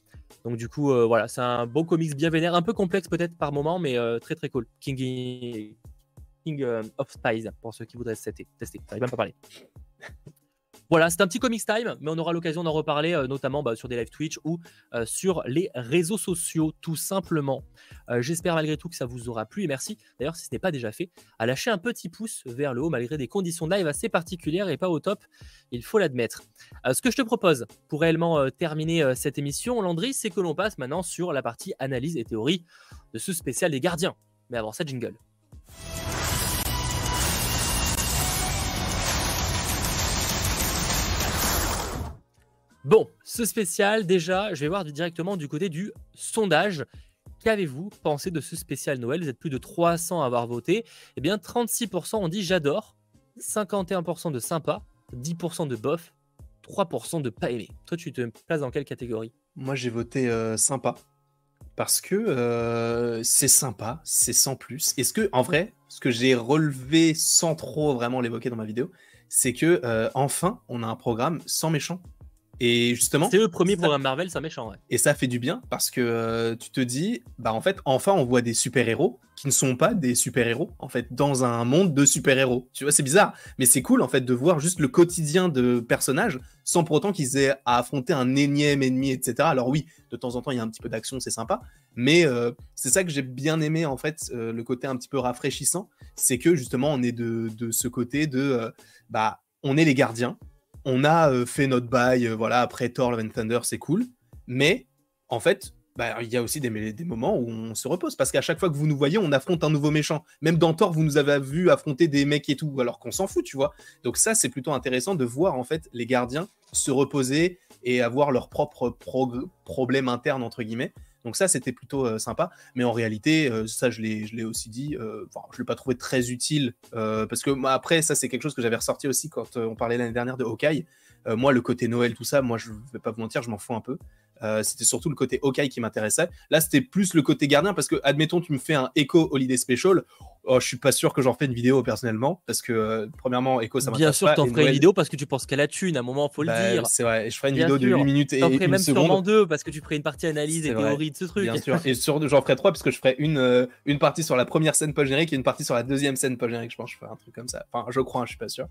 donc du coup, euh, voilà, c'est un bon comics bien vénère, un peu complexe peut-être par moment, mais euh, très très cool. King, King euh, of Spies, pour ceux qui voudraient tester. tester. J'arrive même pas parler. Voilà, c'est un petit comics time, mais on aura l'occasion d'en reparler, euh, notamment bah, sur des live Twitch ou euh, sur les réseaux sociaux, tout simplement. Euh, j'espère malgré tout que ça vous aura plu et merci, d'ailleurs, si ce n'est pas déjà fait, à lâcher un petit pouce vers le haut, malgré des conditions de live assez particulières et pas au top, il faut l'admettre. ce que je te propose pour réellement terminer cette émission, Landry, c'est que l'on passe maintenant sur la partie analyse et théorie de ce spécial des gardiens. Mais avant ça, jingle. Bon, ce spécial, déjà, je vais voir directement du côté du sondage. Qu'avez-vous pensé de ce spécial Noël? Vous êtes plus de 300 à avoir voté. Eh bien, 36% ont dit j'adore, 51% de sympa, 10% de bof, 3% de pas aimé. Toi, tu te places dans quelle catégorie? Moi, j'ai voté euh, sympa. Parce que euh, c'est sympa, c'est sans plus. Est-ce que, en vrai, ce que j'ai relevé sans trop vraiment l'évoquer dans ma vidéo, c'est que euh, enfin, on a un programme sans méchant. Et justement. C'est le premier programme Marvel, c'est méchant, ouais. Et ça fait du bien parce que euh, tu te dis, bah en fait, enfin, on voit des super-héros qui ne sont pas des super-héros, en fait, dans un monde de super-héros. Tu vois, c'est bizarre, mais c'est cool, en fait, de voir juste le quotidien de personnages sans pour autant qu'ils aient à affronter un énième ennemi, etc. Alors oui, de temps en temps, il y a un petit peu d'action, c'est sympa, mais euh, c'est ça que j'ai bien aimé, en fait, euh, le côté un petit peu rafraîchissant, c'est que justement, on est de, de ce côté de, bah, on est les gardiens, on a euh, fait notre bail, euh, voilà, après Thor, Love Thunder, c'est cool. Mais en fait, bah, il y a aussi des, moments où on se repose parce qu'à chaque fois que vous nous voyez, on affronte un nouveau méchant. Même dans Thor, vous nous avez vu affronter des mecs et tout, alors qu'on s'en fout, tu vois. Donc ça, c'est plutôt intéressant de voir en fait les gardiens se reposer et avoir leurs propres problèmes internes entre guillemets. Donc ça, c'était plutôt euh, sympa. Mais en réalité, euh, ça, je l'ai aussi dit, euh, je ne l'ai pas trouvé très utile. parce que moi, après, ça, c'est quelque chose que j'avais ressorti aussi quand on parlait l'année dernière de Hawkeye. moi, le côté Noël, tout ça, moi, je ne vais pas vous mentir, je m'en fous un peu. Euh, c'était surtout le côté Hawkeye qui m'intéressait. Là, c'était plus le côté gardien parce que, admettons, tu me fais un Echo Holiday Special. Oh, je suis pas sûr que j'en fais une vidéo personnellement parce que, euh, premièrement, Echo, ça m'intéresse. Bien sûr, t'en ferais une vidéo parce que tu penses qu'elle a thune. À un moment, faut le bah, dire. C'est vrai. Je ferai une vidéo de 8 minutes et. T'en ferais même sûrement deux parce que tu ferais une partie analyse et théorie de ce truc. Bien sûr. Et j'en ferai trois parce que je ferai une, euh, une partie sur la première scène post-générique et une partie sur la deuxième scène post-générique. Je pense que je ferai un truc comme ça. Enfin, je crois, hein, je suis pas sûr.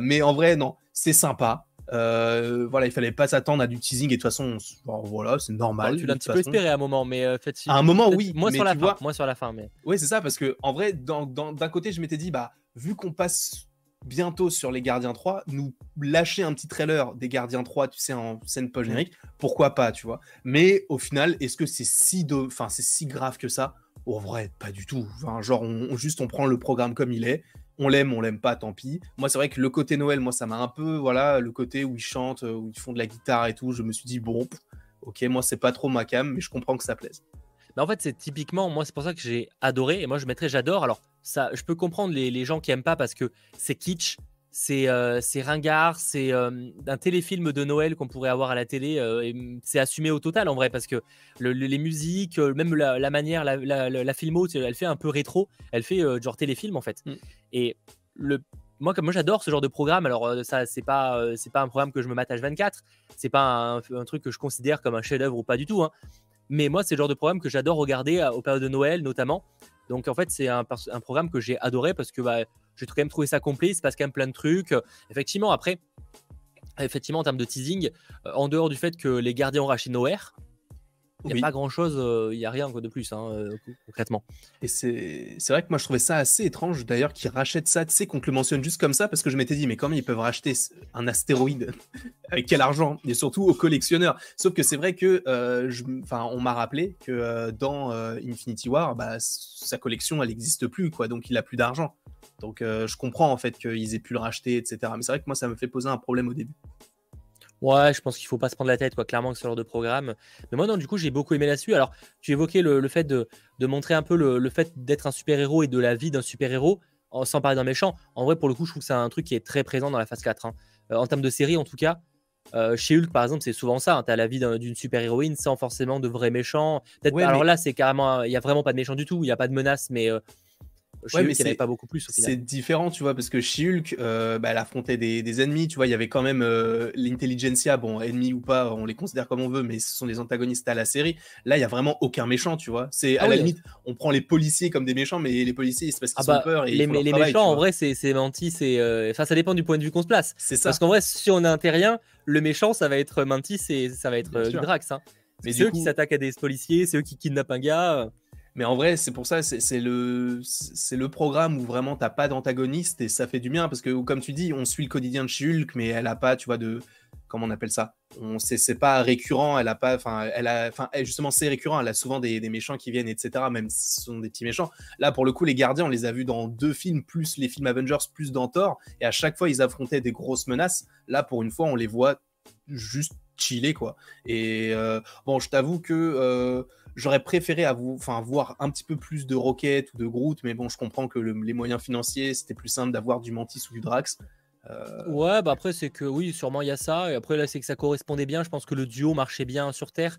mais en vrai, non, c'est sympa. Euh, voilà, il fallait pas s'attendre à du teasing et de toute façon, voilà, c'est normal. tu l'as un petit peu espéré à un moment, mais euh, fait, à un moment, oui. Moi sur la fin, moi sur la fin, mais. Oui, c'est ça, parce que en vrai, d'un côté, je m'étais dit, bah, vu qu'on passe bientôt sur les Gardiens 3, nous lâcher un petit trailer des Gardiens 3, tu sais, en scène post générique, pourquoi pas, tu vois. Mais au final, est-ce que c'est si, enfin, c'est si grave que ça? En vrai, pas du tout. Enfin, genre, on, juste on prend le programme comme il est on l'aime, on l'aime pas, tant pis. Moi, c'est vrai que le côté Noël, moi, ça m'a un peu, voilà, le côté où ils chantent, euh, où ils font de la guitare et tout. Je me suis dit, bon, ok, moi, c'est pas trop ma cam, mais je comprends que ça plaise. Mais en fait, c'est typiquement, moi, c'est pour ça que j'ai adoré. Et moi, je mettrais j'adore. Alors, ça, je peux comprendre les, les gens qui aiment pas parce que c'est kitsch, euh, c'est ringard, c'est euh, un téléfilm de Noël qu'on pourrait avoir à la télé. Euh, c'est assumé au total en vrai parce que les musiques, même la, manière, la, la, filmo, elle fait un peu rétro. Elle fait genre téléfilm en fait. Mm. Et le, moi, comme moi, j'adore ce genre de programme. Alors ça, c'est pas, c'est pas un programme que je me mate H24. C'est pas un, truc que je considère comme un chef-d'œuvre ou pas du tout. Hein. Mais moi, c'est le genre de programme que j'adore regarder au période de Noël notamment. Donc en fait, c'est un, un, programme que j'ai adoré parce que bah, j'ai quand même trouvé ça complet. Il se passe quand même plein de trucs. Effectivement, après, effectivement, en termes de teasing, euh, en dehors du fait que les gardiens ont racheté Nowhere, il n'y a pas grand chose, euh, il n'y a rien de plus, hein, euh, concrètement. Et c'est vrai que moi je trouvais ça assez étrange d'ailleurs qu'ils rachètent ça, tu sais, qu'on te le mentionne juste comme ça, parce que je m'étais dit, mais comment ils peuvent racheter un astéroïde *laughs* Avec quel argent? Et surtout aux collectionneurs. Sauf que c'est vrai que, je, on m'a rappelé que dans Infinity War, bah, sa collection elle n'existe plus, quoi, donc il a plus d'argent. Donc je comprends en fait qu'ils aient pu le racheter, etc. Mais c'est vrai que moi ça me fait poser un problème au début. Ouais, je pense qu'il faut pas se prendre la tête, quoi, clairement, que ce genre de programme. Mais moi, non, du coup, j'ai beaucoup aimé là-dessus. Alors, tu évoquais le, fait de, montrer un peu le, fait d'être un super-héros et de la vie d'un super-héros, sans parler d'un méchant. En vrai, pour le coup, je trouve que c'est un truc qui est très présent dans la phase 4. Hein. Euh, en termes de série, en tout cas, euh, chez Hulk, par exemple, c'est souvent ça. Hein. tu as la vie d'une super-héroïne sans forcément de vrais méchants. alors là, c'est carrément. Il n'y a vraiment pas de méchant du tout. Il n'y a pas de menace, mais. Euh, ouais, mais il pas beaucoup plus. C'est différent, tu vois, parce que She-Hulk, euh, bah, elle affrontait des, ennemis, tu vois, il y avait quand même euh, l'intelligentsia, bon, ennemis ou pas, on les considère comme on veut, mais ce sont des antagonistes à la série. Là, il y a vraiment aucun méchant, tu vois. C'est à ah la limite, on prend les policiers comme des méchants, mais les policiers, c'est parce qu'ils ah ont bah, peur. Et les, les méchants, en vrai, c'est Mantis, c'est. Euh, enfin, ça dépend du point de vue qu'on se place. C'est ça. Parce qu'en vrai, si on est un terrien, le méchant, ça va être Mantis et ça va être Drax. Hein. Mais c'est eux qui s'attaquent à des policiers, c'est eux qui kidnappent un gars. Mais en vrai, c'est pour ça, c'est le, le programme où vraiment t'as pas d'antagoniste et ça fait du bien parce que, comme tu dis, on suit le quotidien de Shulk, mais elle a pas, tu vois, de. Comment on appelle ça? C'est pas récurrent, elle a pas. Enfin, elle a. Enfin, justement, c'est récurrent, elle a souvent des, des, méchants qui viennent, etc., même si ce sont des petits méchants. Là, pour le coup, les gardiens, on les a vus dans deux films, plus les films Avengers, plus dans et à chaque fois, ils affrontaient des grosses menaces. Là, pour une fois, on les voit juste chiller, quoi. Et euh, bon, je t'avoue que. Euh, J'aurais préféré enfin, voir un petit peu plus de Rocket ou de Groot, mais bon, je comprends que les moyens financiers, c'était plus simple d'avoir du Mantis ou du Drax. Euh, ouais, bah après, c'est que oui, sûrement il y a ça. Et après, là, c'est que ça correspondait bien. Je pense que le duo marchait bien sur Terre.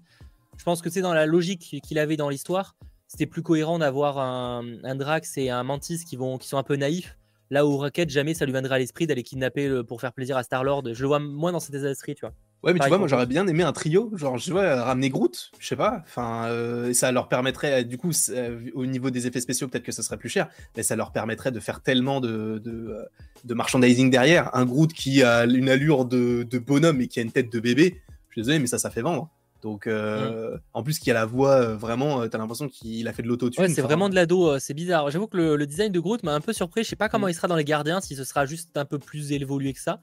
Je pense que c'est dans la logique qu'il avait dans l'histoire. C'était plus cohérent d'avoir un, Drax et un Mantis qui, vont, qui sont un peu naïfs. Là où Rocket, jamais ça lui viendrait à l'esprit d'aller kidnapper pour faire plaisir à Star-Lord. Je le vois moins dans cet état d'esprit, tu vois. Ouais, mais tu vois, moi j'aurais bien aimé un trio, genre je vois ramener Groot, je sais pas, enfin euh, ça leur permettrait, du coup, euh, au niveau des effets spéciaux, peut-être que ce serait plus cher, mais ça leur permettrait de faire tellement de, de, de merchandising derrière. Un Groot qui a une allure de, de, bonhomme et qui a une tête de bébé, je suis désolé, mais ça, ça fait vendre. Donc, euh, mm. en plus, qui a la voix, vraiment, t'as l'impression qu'il a fait de l'autotune. Ouais, c'est vraiment de l'ado, c'est bizarre. J'avoue que le, design de Groot m'a un peu surpris. Je sais pas comment mm. il sera dans les gardiens, si ce sera juste un peu plus évolué que ça.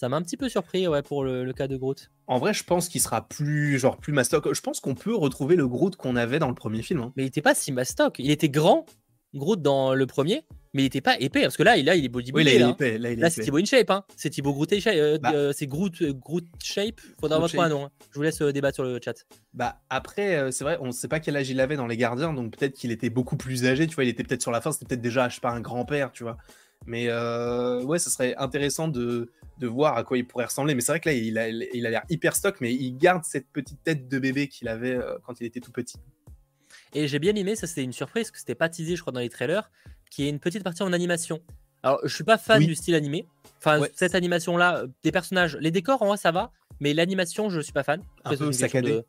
Ça m'a un petit peu surpris ouais, pour le, cas de Groot. En vrai, je pense qu'il sera plus genre plus mastoc. Je pense qu'on peut retrouver le Groot qu'on avait dans le premier film. Hein. Mais il était pas si mastoc. Il était grand, Groot dans le premier, mais il était pas épais parce que là, là il est bodybuildé. Oui, là, il est épais. Là, c'est Thibaut InShape. Hein. C'est Thibaut Groot shape. Euh, bah. euh, c'est Groot, euh, Groot Shape. Faudra voir un nom. Hein. Je vous laisse débattre sur le chat. Bah après, c'est vrai, on ne sait pas quel âge il avait dans les Gardiens, donc peut-être qu'il était beaucoup plus âgé. Tu vois, il était peut-être sur la fin. C'était peut-être déjà, je sais pas, un grand père, tu vois. Mais ouais, ce serait intéressant de de voir à quoi il pourrait ressembler. Mais c'est vrai que là, il a il a l'air hyper stock, mais il garde cette petite tête de bébé qu'il avait euh, quand il était tout petit. Et j'ai bien aimé, ça c'était une surprise, que c'était pas teasé, je crois, dans les trailers, qui est une petite partie en animation. Alors, je suis pas fan du style animé. Enfin, cette animation-là, euh, des personnages, les décors, en vrai, ça va, mais l'animation, je suis pas fan. Un peu saccadé.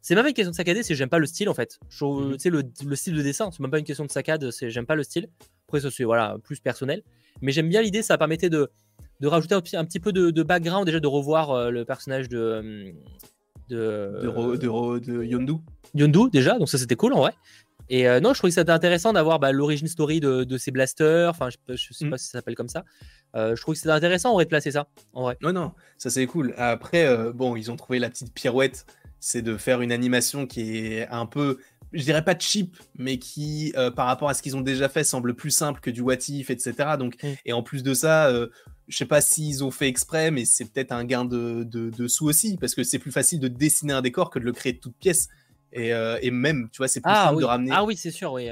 C'est même pas une question de saccadé, c'est j'aime pas le style en fait. Tu sais, le, le, style de dessin, c'est même pas une question de saccade, c'est j'aime pas le style. Après, ça c'est voilà, plus personnel. Mais j'aime bien l'idée, ça permettait de, de rajouter un, petit peu de, background, déjà de revoir euh, le personnage de. Euh, de, de, de, Yondu. Yondu, déjà, donc ça c'était cool en vrai. Et euh, non, je trouvais que c'était intéressant d'avoir bah, l'origine story de, ces blasters. Enfin, je, je sais mm. pas si ça s'appelle comme ça. je trouve que c'était intéressant en vrai de placer ça. En vrai. Non, non, ça c'est cool. Après, bon, ils ont trouvé la petite pirouette c'est de faire une animation qui est un peu, je dirais pas cheap, mais qui, euh, par rapport à ce qu'ils ont déjà fait, semble plus simple que du what if, etc. Donc, mm. Et en plus de ça, euh, je sais pas s'ils ont fait exprès, mais c'est peut-être un gain de, de, sous aussi, parce que c'est plus facile de dessiner un décor que de le créer de toutes pièces. Et, euh, et, même, tu vois, c'est plus ah simple de ramener. Ah oui, c'est sûr, oui.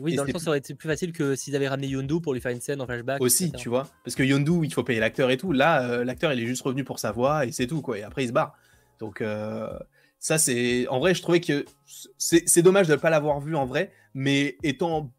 oui, dans le sens, ça aurait été plus facile que s'ils avaient ramené Yondu pour lui faire une scène en flashback. Aussi, tu vois. Parce que Yondu, il faut payer l'acteur et tout. Là, l'acteur, il est juste revenu pour sa voix et c'est tout, quoi. Et après, il se barre. Donc, ça, c'est. En vrai, je trouvais que c'est dommage de ne pas l'avoir vu en vrai, mais étant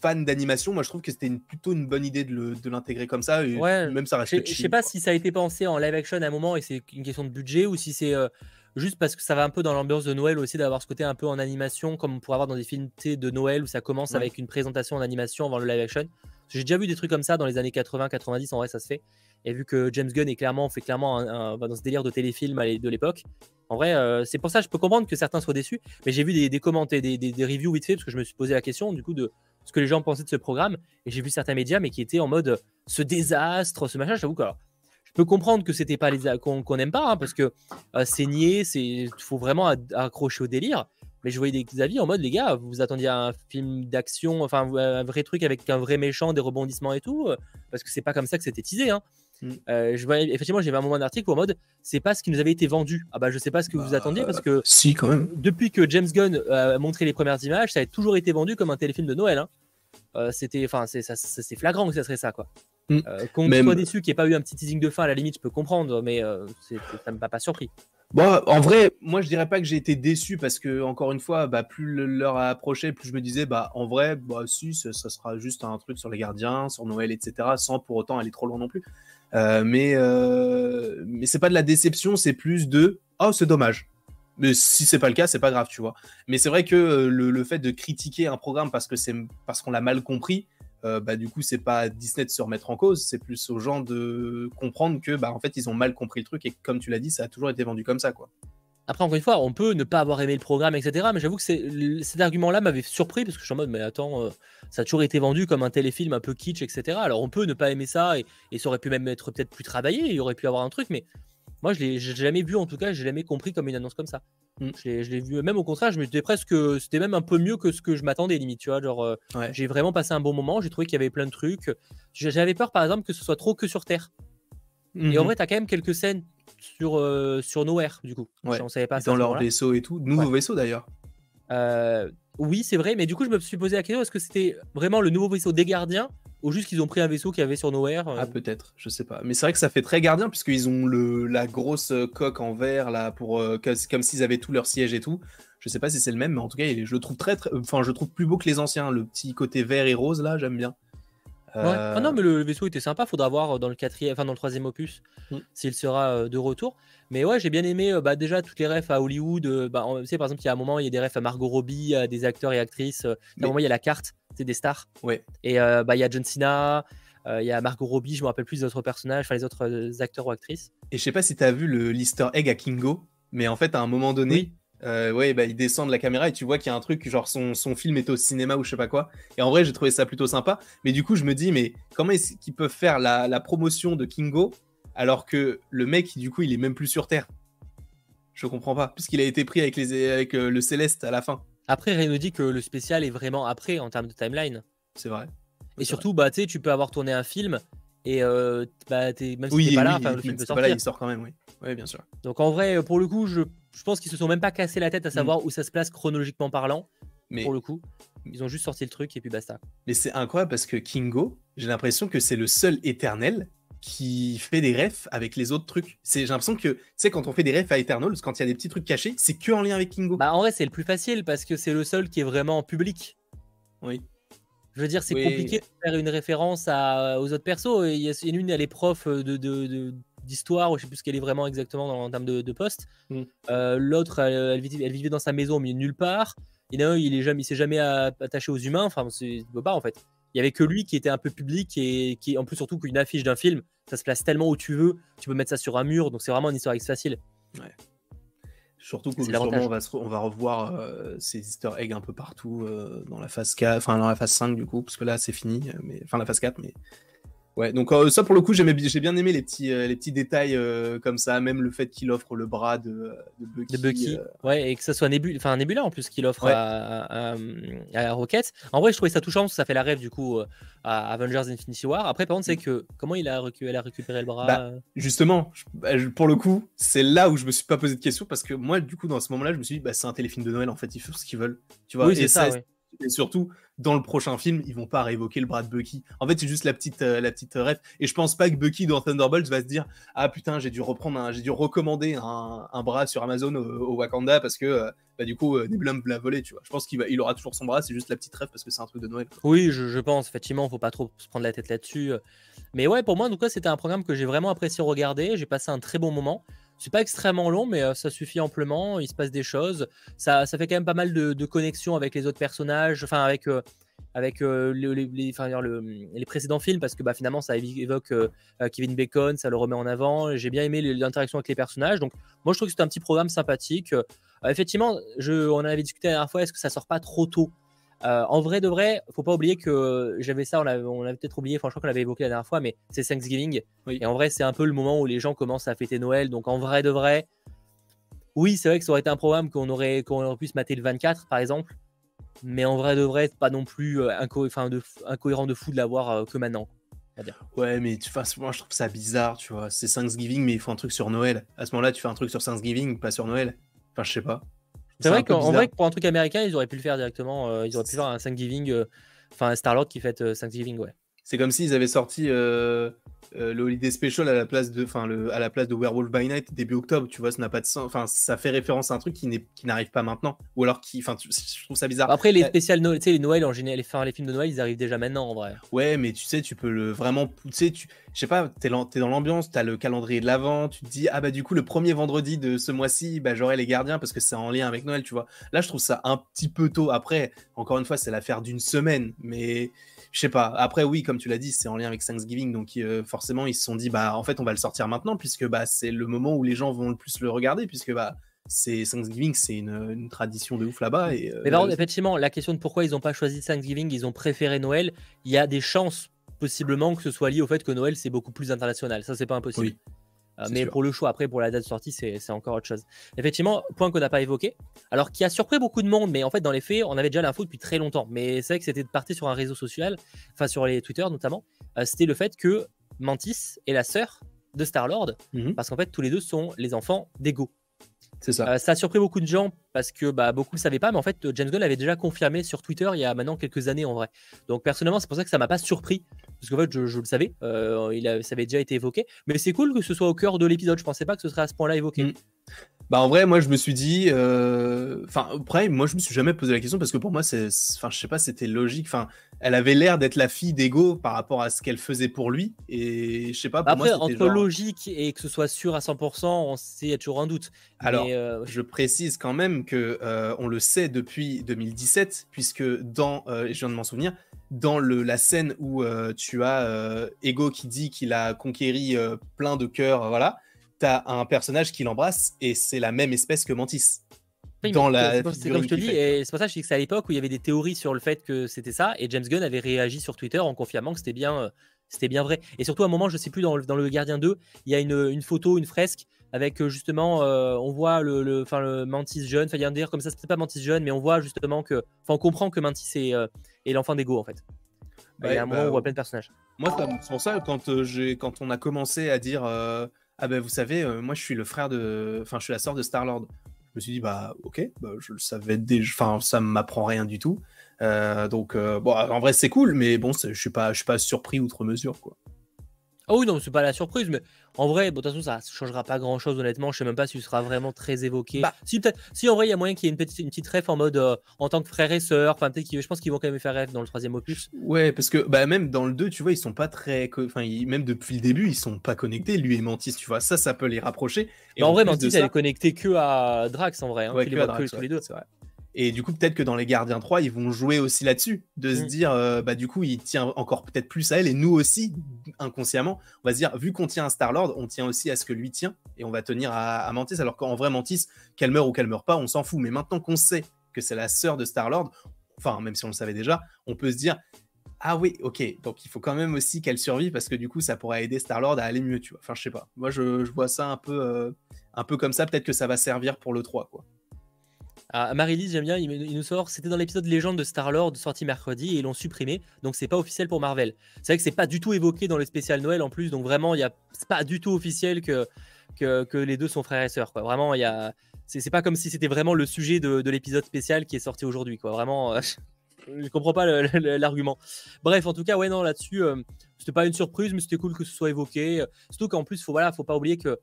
fan d'animation, moi je trouve que c'était plutôt une bonne idée de l'intégrer comme ça. ouais, même ça Je sais pas si ça a été pensé en live action à un moment et c'est une question de budget ou si c'est euh, juste parce que ça va un peu dans l'ambiance de Noël aussi d'avoir ce côté un peu en animation comme on pourrait avoir dans des films de Noël où ça commence avec une présentation en animation avant le live action. J'ai déjà vu des trucs comme ça dans les années 80-90, en vrai ça se fait. Et vu que James Gunn est clairement, fait clairement dans ce délire de téléfilm de l'époque, en vrai, euh, c'est pour ça que je peux comprendre que certains soient déçus. Mais j'ai vu des, des commentaires, des, des, reviews vite fait, parce que je me suis posé la question du coup de ce que les gens pensaient de ce programme. Et j'ai vu certains médias, mais qui étaient en mode ce désastre, ce machin. J'avoue que je peux comprendre que c'était pas les qu'on n'aime pas, hein, parce que euh, c'est nier, c'est faut vraiment accrocher au délire. Mais je voyais des avis en mode les gars, vous attendiez un film d'action, enfin un vrai truc avec un vrai méchant, des rebondissements et tout, euh, parce que c'est pas comme ça que c'était teasé. Hein. Mm. Euh, je effectivement, j'ai vu un moment d'article en mode c'est pas ce qui nous avait été vendu. Ah bah je sais pas ce que vous bah, attendiez parce que si quand même. Depuis que James Gunn a montré les premières images, ça a toujours été vendu comme un téléfilm de Noël. Hein. Euh, c'était, enfin c'est, c'est flagrant que ça serait ça quoi. Mm. Euh, qu'on soit déçu qu'il n'y ait pas eu un petit teasing de fin à la limite, je peux comprendre, mais ça ne m'a pas surpris. Bon, en vrai, moi je dirais pas que j'ai été déçu parce que encore une fois, bah, plus l'heure a approché, plus je me disais, bah en vrai, bah si, ça, sera juste un truc sur les gardiens, sur Noël, etc., sans pour autant aller trop loin non plus. Euh, mais euh, mais c'est pas de la déception, c'est plus de oh c'est dommage. Mais si c'est pas le cas, c'est pas grave, tu vois. Mais c'est vrai que euh, le, fait de critiquer un programme parce que c'est parce qu'on l'a mal compris, bah du coup c'est pas à Disney de se remettre en cause, c'est plus aux gens de comprendre que bah en fait ils ont mal compris le truc et comme tu l'as dit, ça a toujours été vendu comme ça, quoi. Après, encore une fois, on peut ne pas avoir aimé le programme, etc. Mais j'avoue que cet argument-là m'avait surpris parce que je suis en mode, mais attends, euh, ça a toujours été vendu comme un téléfilm un peu kitsch, etc. Alors on peut ne pas aimer ça et, ça aurait pu même être peut-être plus travaillé, il y aurait pu avoir un truc, mais moi je l'ai jamais vu en tout cas, je l'ai jamais compris comme une annonce comme ça. Mm. Je l'ai vu, même au contraire, je me disais presque, c'était même un peu mieux que ce que je m'attendais limite, tu vois. Genre, euh, j'ai vraiment passé un bon moment, j'ai trouvé qu'il y avait plein de trucs. J'avais peur par exemple que ce soit trop que sur Terre. Et en mhm. vrai, tu as quand même quelques scènes sur, euh, sur Nowhere, du coup. Ouais. On savait pas Dans leur vaisseau et tout. Nouveau vaisseau d'ailleurs. Euh, oui, c'est vrai, mais du coup, je me suis posé la question est-ce que c'était vraiment le nouveau vaisseau des gardiens ou juste qu'ils ont pris un vaisseau qu'il y avait sur Nowhere euh? Ah, peut-être, je sais pas. Mais c'est vrai que ça fait très gardien, puisqu'ils ont le, la grosse coque en verre, là, pour, comme s'ils avaient tout leur siège et tout. Je sais pas si c'est le même, mais en tout cas, je le trouve très, très. Enfin, je trouve plus beau que les anciens. Le petit côté vert et rose, là, j'aime bien. Ah non, mais le vaisseau était sympa. Faudra voir dans le quatrième, enfin dans le troisième opus, mm. s'il sera euh, de retour. Mais ouais, j'ai bien aimé euh, bah, déjà toutes les refs à Hollywood. Euh, bah, sais, par exemple, il y a un moment, il y a des refs à Margot Robbie, à des acteurs et actrices. À un moment, il y a la carte, c'est des stars. Ouais. Et bah, il y a John Cena, il y a Margot Robbie, je me rappelle plus des autres personnages, enfin les autres acteurs ou actrices. Et je sais pas si tu as vu le l'Easter egg à Kingo, mais en fait, à un moment donné, euh, ouais, bah, il descend de la caméra et tu vois qu'il y a un truc, genre son, son, film est au cinéma ou je sais pas quoi. Et en vrai, j'ai trouvé ça plutôt sympa. Mais du coup, je me dis, mais comment est-ce qu'ils peuvent faire la, la, promotion de Kingo alors que le mec, du coup, il est même plus sur Terre? Je comprends pas, puisqu'il a été pris avec, les, avec euh, le Céleste à la fin. Après, rien ne dit que le spécial est vraiment après en termes de timeline. C'est vrai. Et surtout, bah, tu peux avoir tourné un film et euh, bah, même si t'es pas là, le film peut sortir. Pas là, il sort quand même, oui. Oui, bien sûr. Donc en vrai, pour le coup, je, je pense qu'ils se sont même pas cassé la tête à savoir mm. où ça se place chronologiquement parlant. Mais pour le coup, ils ont juste sorti le truc et puis basta. Mais c'est incroyable parce que Kingo, j'ai l'impression que c'est le seul éternel qui fait des refs avec les autres trucs. J'ai l'impression que, tu sais, quand on fait des refs à Eternals, quand il y a des petits trucs cachés, c'est que en lien avec Kingo. Bah, en vrai, c'est le plus facile parce que c'est le seul qui est vraiment public. Oui. Je veux dire, c'est compliqué de faire une référence à, aux autres persos. Il y a une, elle est prof de, d'histoire, ou je sais plus ce qu'elle est vraiment exactement en termes de, poste. Mm. Euh, l'autre, elle, vivait dans sa maison au milieu de nulle part. Et un, il est jamais, il s'est jamais attaché aux humains. Enfin, c'est pas en fait. Il y avait que lui qui était un peu public et qui, en plus surtout qu'une affiche d'un film, ça se place tellement où tu veux. Tu peux mettre ça sur un mur, donc c'est vraiment une histoire facile. Ouais. Surtout que on va, on va revoir euh, ces easter eggs un peu partout euh, dans la phase 4, enfin dans la phase 5 du coup, parce que là c'est fini, mais enfin la phase 4, mais Ouais, donc euh, ça pour le coup, j'ai bien aimé les petits, euh, les petits détails euh, comme ça, même le fait qu'il offre le bras de, de Bucky. Ouais, et que ça soit Nebula, enfin Nebula en plus qu'il offre à, à, Rocket. En vrai, je trouvais ça touchant parce que ça fait la rêve du coup à Avengers Infinity War. Après, par contre, c'est mm. que comment il a, elle a récupéré le bras? Bah, Justement, bah, pour le coup, c'est là où je me suis pas posé de questions parce que moi, du coup, dans ce moment-là, je me suis dit, bah, c'est un téléfilm de Noël en fait, ils font ce qu'ils veulent. Tu vois, oui, c'est ça. Et surtout, dans le prochain film, ils vont pas réévoquer le bras de Bucky. En fait, c'est juste la petite, euh, la petite ref. Et je pense pas que Bucky dans Thunderbolts va se dire Ah putain, j'ai dû reprendre, j'ai dû recommander un, bras sur Amazon au, Wakanda parce que euh, bah, du coup, euh, Nebula me l'a volé, tu. Je pense qu'il aura toujours son bras, c'est juste la petite ref parce que c'est un truc de Noël. Oui, je, pense, effectivement, faut pas trop se prendre la tête là-dessus. Mais ouais, pour moi, en tout cas, c'était un programme que j'ai vraiment apprécié regarder. J'ai passé un très bon moment. C'est pas extrêmement long, mais ça suffit amplement. Il se passe des choses. Ça, fait quand même pas mal de, connexions avec les autres personnages, enfin avec avec euh, les, précédents films parce que bah, finalement ça évoque euh, euh, Kevin Bacon, ça le remet en avant. J'ai bien aimé l'interaction avec les personnages. Donc moi je trouve que c'est un petit programme sympathique. effectivement, on en avait discuté la dernière fois, est-ce que ça sort pas trop tôt? En vrai de vrai, faut pas oublier que j'avais ça, on l'avait, on peut-être oublié, franchement qu'on l'avait évoqué la dernière fois, mais c'est Thanksgiving. Et en vrai, c'est un peu le moment où les gens commencent à fêter Noël. Donc en vrai de vrai, oui, c'est vrai que ça aurait été un programme qu'on aurait, qu'on aurait pu se mater le 24, par exemple. Mais en vrai de vrai, pas non plus euh, de, incohérent de fou de l'avoir euh, que maintenant. Ouais, mais tu moi je trouve ça bizarre, tu vois. C'est Thanksgiving, mais il faut un truc sur Noël. À ce moment-là, tu fais un truc sur Thanksgiving, pas sur Noël. Enfin, je sais pas. C'est vrai qu'en vrai, pour un truc américain, ils auraient pu le faire directement. Euh, ils auraient pu faire un Thanksgiving, enfin un Star-Lord qui fête Thanksgiving, ouais. C'est comme s'ils avaient sorti euh, euh, le Holiday Special à la place de, enfin à la place de Werewolf by Night début octobre. Tu vois, ça n'a pas de sens. Enfin, ça fait référence à un truc qui n'arrive pas maintenant, ou alors qui, enfin, je trouve ça bizarre. Après les euh, spéciales Noël, tu sais, les Noël en général, les, les films de Noël, ils arrivent déjà maintenant en vrai. Ouais, mais tu sais, tu peux le vraiment, tu sais, tu, je sais pas, t'es es dans l'ambiance, t'as le calendrier de l'avant, tu te dis ah bah du coup le premier vendredi de ce mois-ci, bah j'aurai les gardiens parce que c'est en lien avec Noël, tu vois. Là, je trouve ça un petit peu tôt. Après, encore une fois, c'est l'affaire d'une semaine, mais je sais pas. Après, oui, comme tu l'as dit, c'est en lien avec Thanksgiving, donc euh, forcément, ils se sont dit, bah, en fait, on va le sortir maintenant, puisque bah, c'est le moment où les gens vont le plus le regarder, puisque bah, c'est Thanksgiving, c'est une, tradition de ouf là-bas. Et, euh, Mais par contre, effectivement, la question de pourquoi ils n'ont pas choisi Thanksgiving, ils ont préféré Noël, il y a des chances possiblement que ce soit lié au fait que Noël c'est beaucoup plus international. Ça, c'est pas impossible. Oui. Euh, mais pour le choix, après, pour la date de sortie, c'est encore autre chose. Effectivement, point qu'on n'a pas évoqué, alors qui a surpris beaucoup de monde, mais en fait, dans les faits, on avait déjà l'info depuis très longtemps. Mais c'est vrai que c'était de partir sur un réseau social, enfin sur les Twitter notamment, euh, c'était le fait que Mantis est la sœur de Star-Lord, mhm. parce qu'en fait, tous les deux sont les enfants d'Ego. C'est ça. Euh, ça a surpris beaucoup de gens parce que bah, beaucoup ne le savaient pas, mais en fait, James Gunn l'avait déjà confirmé sur Twitter il y a maintenant quelques années en vrai. Donc personnellement, c'est pour ça que ça m'a pas surpris parce qu'en fait, je, le savais, euh, il ça avait déjà été évoqué. Mais c'est cool que ce soit au cœur de l'épisode. Je pensais pas que ce serait à ce point-là évoqué. Mm. Bah en vrai, moi je me suis dit, euh, enfin après, moi je me suis jamais posé la question parce que pour moi c'est, enfin je sais pas, c'était logique. Enfin, elle avait l'air d'être la fille d'Ego par rapport à ce qu'elle faisait pour lui et je sais pas. Pour après, entre logique et que ce soit sûr à 100%, on sait, il y a toujours un doute. Alors, euh, je précise quand même que euh, on le sait depuis 2017 puisque dans, je viens de m'en souvenir, dans le, la scène où tu as Ego qui dit qu'il a conquéri plein de cœurs, voilà t'as un personnage qui l'embrasse et c'est la même espèce que Mantis. dans la c'est comme je te dis, et c'est pour ça que je dis que c'est à l'époque où il y avait des théories sur le fait que c'était ça, et James Gunn avait réagi sur Twitter en confirmant que c'était bien, euh, c'était bien vrai. Et surtout à un moment, je sais plus, dans le, dans le Gardien 2, il y a une, une photo, une fresque avec euh, justement, euh, on voit le, le, le Mantis jeune, enfin, il y a dire comme ça, c'est pas Mantis jeune, mais on voit justement que, enfin, on comprend que Mantis est, est l'enfant d'Ego en fait. il y a un moment où on voit plein de personnages. Moi, c'est pour ça, quand, j'ai, quand on a commencé à dire ah ben vous savez, euh, moi je suis le frère de, enfin je suis la sœur de Star Lord. Je me suis dit bah ok, bah, je le savais déjà, enfin ça m'apprend rien du tout. Euh, donc euh, bon, en vrai c'est cool, mais bon, je suis pas, je suis pas surpris outre mesure quoi. Ah oui, non, c'est pas la surprise, mais en vrai, bon, de toute façon, ça changera pas grand chose, honnêtement. Je sais même pas si ce sera vraiment très évoqué. Bah si, peut-être, si en vrai, il y a moyen qu'il y ait une petite, une petite ref en mode euh, en tant que frère et sœur. Enfin, peut-être je pense qu'ils vont quand même faire ref dans le troisième opus. Ouais, parce que bah, même dans le 2, tu vois, ils sont pas très. Enfin, même depuis le début, ils sont pas connectés, lui et Mantis, tu vois. Ça, ça peut les rapprocher. Et en, vrai, Mantis, elle est connectée que à Drax, en vrai. Hein, ouais, que, à Drax, les deux. C'est vrai. Et du coup, peut-être que dans les Gardiens 3, ils vont jouer aussi là-dessus, de se mm. dire, euh, bah du coup, il tient encore peut-être plus à elle, et nous aussi, inconsciemment, on va se dire, vu qu'on tient à Star-Lord, on tient aussi à ce que lui tient, et on va tenir à, Mantis, alors qu'en vrai, Mantis, qu'elle meure ou qu'elle meure pas, on s'en fout. Mais maintenant qu'on sait que c'est la sœur de Star-Lord, enfin, même si on le savait déjà, on peut se dire, ah oui, ok, donc il faut quand même aussi qu'elle survive, parce que du coup, ça pourrait aider Star-Lord à aller mieux, tu vois. Enfin, je sais pas. Moi, je, vois ça un peu, euh, un peu comme ça, peut-être que ça va servir pour le 3, quoi. Ah, Marie-Lise, j'aime bien, il, nous sort. C'était dans l'épisode Légende de Star-Lord sorti mercredi et ils l'ont supprimé, donc c'est pas officiel pour Marvel. C'est vrai que c'est pas du tout évoqué dans le spécial Noël en plus, donc vraiment, il y a pas du tout officiel que, que, les deux sont frères et sœurs. Vraiment, il y a c'est pas comme si c'était vraiment le sujet de, l'épisode spécial qui est sorti aujourd'hui. Quoi. Vraiment, *laughs* je comprends pas l'argument. Bref, en tout cas, ouais, non, là-dessus, euh, c'était pas une surprise, mais c'était cool que ce soit évoqué. Surtout qu'en plus, faut, voilà, faut pas oublier que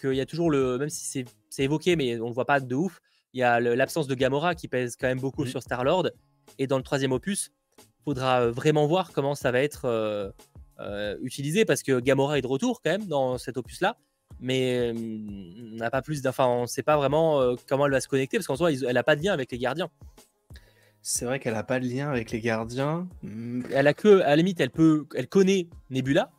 qu'il y a toujours le, même si c'est évoqué, mais on le voit pas de ouf, il y a l'absence de Gamora qui pèse quand même beaucoup sur Star-Lord. Et dans le troisième opus, il faudra euh, vraiment voir comment ça va être euh, euh, utilisé parce que Gamora est de retour quand même dans cet opus-là. Mais on n'a pas plus on ne sait pas vraiment comment elle va se connecter parce qu'en soi, elle n'a pas de lien avec les gardiens. C'est vrai qu'elle n'a pas de lien avec les gardiens. Hmm. Elle a que, à la limite, elle peut, elle connaît Nebula.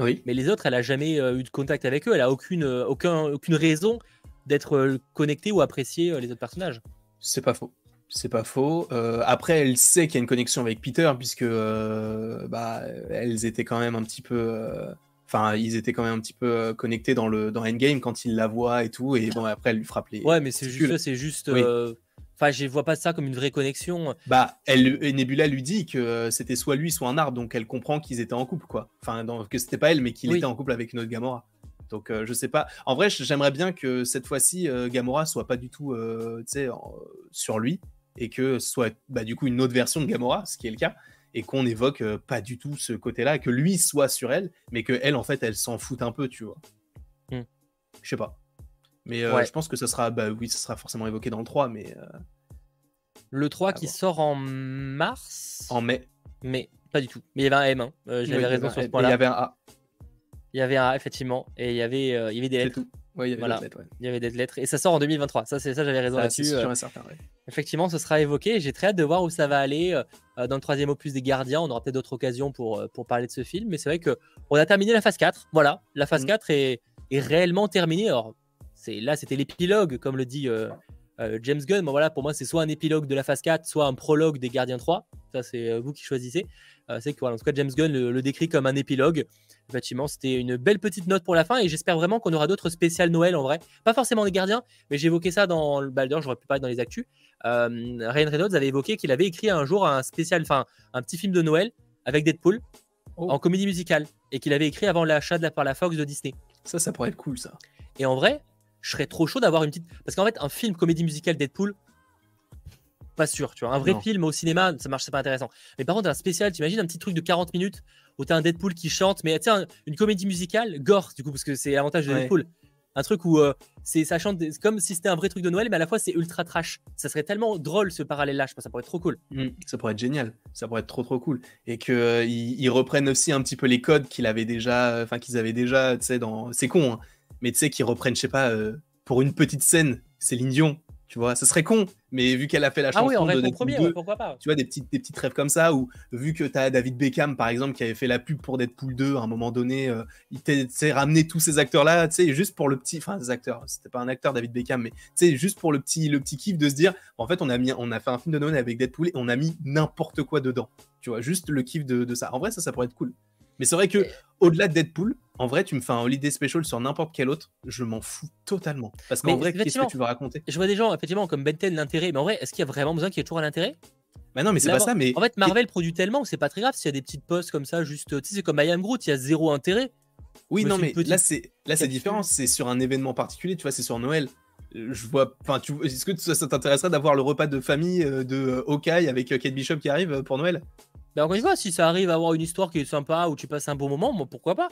Oui. Mais les autres, elle a jamais eu de contact avec eux. Elle a aucune, aucun, aucune raison d'être euh, connecté ou apprécié euh, les autres personnages. C'est pas faux. C'est pas faux. Euh, après, elle sait qu'il y a une connexion avec Peter, puisque bah, elles étaient quand même un petit peu. Enfin, ils étaient quand même un petit peu connectés dans, le, dans Endgame quand il la voit et tout. Et bon, après, elle lui frappe les. Ouais, mais c'est juste. C'est juste Enfin, je vois pas ça comme une vraie connexion. Bah, elle, Nebula lui dit que c'était soit lui, soit un arbre, donc elle comprend qu'ils étaient en couple, quoi. Enfin, que c'était pas elle, mais qu'il était en couple avec une autre Gamora. Donc euh, je sais pas. En vrai, j'aimerais bien que cette fois-ci euh, Gamora soit pas du tout euh, sur lui et que ce soit bah, du coup une autre version de Gamora, ce qui est le cas, et qu'on évoque pas du tout ce côté-là, que lui soit sur elle, mais que elle en fait elle s'en fout un peu, tu vois. Hmm. Je sais pas. Mais je pense que ça sera, bah oui, ça sera forcément évoqué dans le 3, mais. Le 3 qui sort en mars En mai. Mais pas du tout. Mais il y avait un M, hein. j'avais raison sur ce point-là. Il y avait un A. Il y avait un effectivement, et il y avait, euh, il y avait des lettres. il y avait des lettres. Il y avait des lettres. Et ça sort en 2023. Ça, c'est ça, j'avais raison là-dessus. Euh. Effectivement, ce sera évoqué. J'ai très hâte de voir où ça va aller euh, dans le troisième opus des Gardiens. On aura peut-être d'autres occasions pour, pour parler de ce film. Mais c'est vrai qu'on a terminé la phase 4. Voilà, la phase 4 mm. est, est, réellement terminée. Alors, là, c'était l'épilogue, comme le dit James Gunn. Bon, voilà, pour moi, c'est soit un épilogue de la phase 4, soit un prologue des Gardiens 3. Ça, c'est vous qui choisissez. C'est que, voilà, en tout cas, James Gunn le décrit comme un épilogue. Effectivement, c'était une belle petite note pour la fin et j'espère vraiment qu'on aura d'autres spéciales Noël en vrai. Pas forcément des gardiens, mais j'évoquais ça dans le Baldur, j'aurais pu parler dans les actus. Euh, Ryan Reynolds avait évoqué qu'il avait écrit un jour un spécial, enfin un petit film de Noël avec Deadpool oh. en comédie musicale et qu'il avait écrit avant l'achat de la, par la Fox de Disney. Ça, ça pourrait être cool ça. Et en vrai, je serais trop chaud d'avoir une petite. Parce qu'en fait, un film comédie musicale Deadpool, pas sûr, tu vois. Un vrai film au cinéma, ça marche, c'est pas intéressant. Mais par contre, un spécial, tu imagines un petit truc de 40 minutes où t'as un Deadpool qui chante, mais tu sais, une comédie musicale, gore, du coup, parce que c'est l'avantage de Deadpool. Un truc où euh, c'est ça chante comme si c'était un vrai truc de Noël, mais à la fois c'est ultra trash. Ça serait tellement drôle ce parallèle-là, je pense, ça pourrait être trop cool. Mmh, ça pourrait être génial, ça pourrait être trop trop cool. Et qu'ils euh, ils reprennent aussi un petit peu les codes qu'ils avaient déjà, enfin qu'ils avaient déjà, tu sais, dans. C'est con, hein, mais tu sais, qu'ils reprennent, je sais pas, euh, pour une petite scène, c'est Dion tu vois, ça serait con, mais vu qu'elle a fait la chanson ah oui, de premier, pourquoi pas? Tu vois, des petites, des petites rêves comme ça, ou vu que tu as David Beckham, par exemple, qui avait fait la pub pour Deadpool 2, à un moment donné, euh, il t'a ramené tous ces acteurs-là, tu sais, juste pour le petit, enfin, des acteurs, c'était pas un acteur, David Beckham, mais tu sais, juste pour le petit, le petit kiff de se dire, en fait, on a, mis, on a fait un film de Noël avec Deadpool et on a mis n'importe quoi dedans, tu vois, juste le kiff de, de ça. En vrai, ça, ça pourrait être cool. Mais c'est vrai que au-delà de Deadpool, en vrai, tu me fais un holiday special sur n'importe quel autre, je m'en fous totalement. Parce qu'en vrai, qu'est-ce que tu veux raconter? Je vois des gens, effectivement, comme Benten, l'intérêt. Mais en vrai, est-ce qu'il y a vraiment besoin qu'il y ait toujours un intérêt? Bah non, mais c'est pas ça. Mais en fait, Marvel produit tellement que c'est pas très grave s'il y a des petites posts comme ça, juste. Tu sais, c'est comme I Am Groot, il y a zéro intérêt. Oui, non, mais là, c'est là, c'est différent. C'est sur un événement particulier. Tu vois, c'est sur Noël. Je vois. Enfin, tu. Est-ce que ça, t'intéresserait d'avoir le repas de famille euh, de euh, Hawkeye avec euh, Kate Bishop qui arrive pour Noël? Bah encore une fois, si ça arrive à avoir une histoire qui est sympa où tu passes un bon moment, moi pourquoi pas?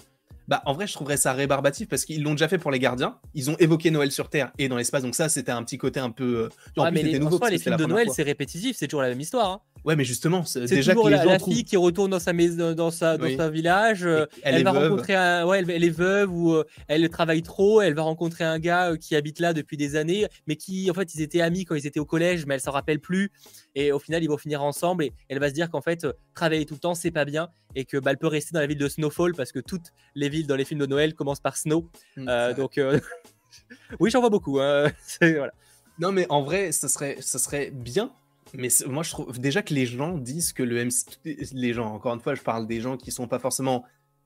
Bah, en vrai, je trouverais ça rébarbatif parce qu'ils l'ont déjà fait pour les gardiens. Ils ont évoqué Noël sur Terre et dans l'espace, donc ça, c'était un petit côté un peu. Euh, ouais, mais les, nouveau, les films de Noël, c'est répétitif, c'est toujours la même histoire. Hein. Ouais, mais justement, c'est déjà toujours que les la, la fille qui retourne dans sa maison, dans sa, dans sa village. Euh, elle, va rencontrer un, ouais, elle, est veuve ou euh, elle travaille trop. Elle va rencontrer un gars qui habite là depuis des années, mais qui, en fait, ils étaient amis quand ils étaient au collège, mais elle s'en rappelle plus. Et au final, ils vont finir ensemble et elle va se dire qu'en fait, travailler tout le temps, c'est pas bien et que bah, elle peut rester dans la ville de Snowfall parce que toutes les villes dans les films de Noël commencent par Snow. Mm, euh, donc, euh, *laughs* oui, j'en vois beaucoup. Hein. *laughs* voilà. Non, mais en vrai, ça serait, ça serait bien. Mais moi, je trouve déjà que les gens disent que le MC. Les gens, encore une fois, je parle des gens qui sont pas forcément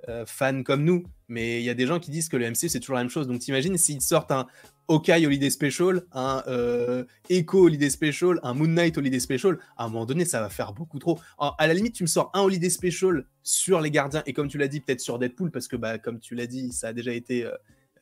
euh, fans comme nous, mais il y a des gens qui disent que le MC c'est toujours la même chose. Donc t'imagines s'ils sortent un Hawkeye Holiday Special, un euh, Echo Holiday Special, un Moon Knight Holiday Special, à un moment donné ça va faire beaucoup trop. à la limite tu me sors un Holiday Special sur les gardiens et comme tu l'as dit peut-être sur Deadpool parce que bah comme tu l'as dit ça a déjà été,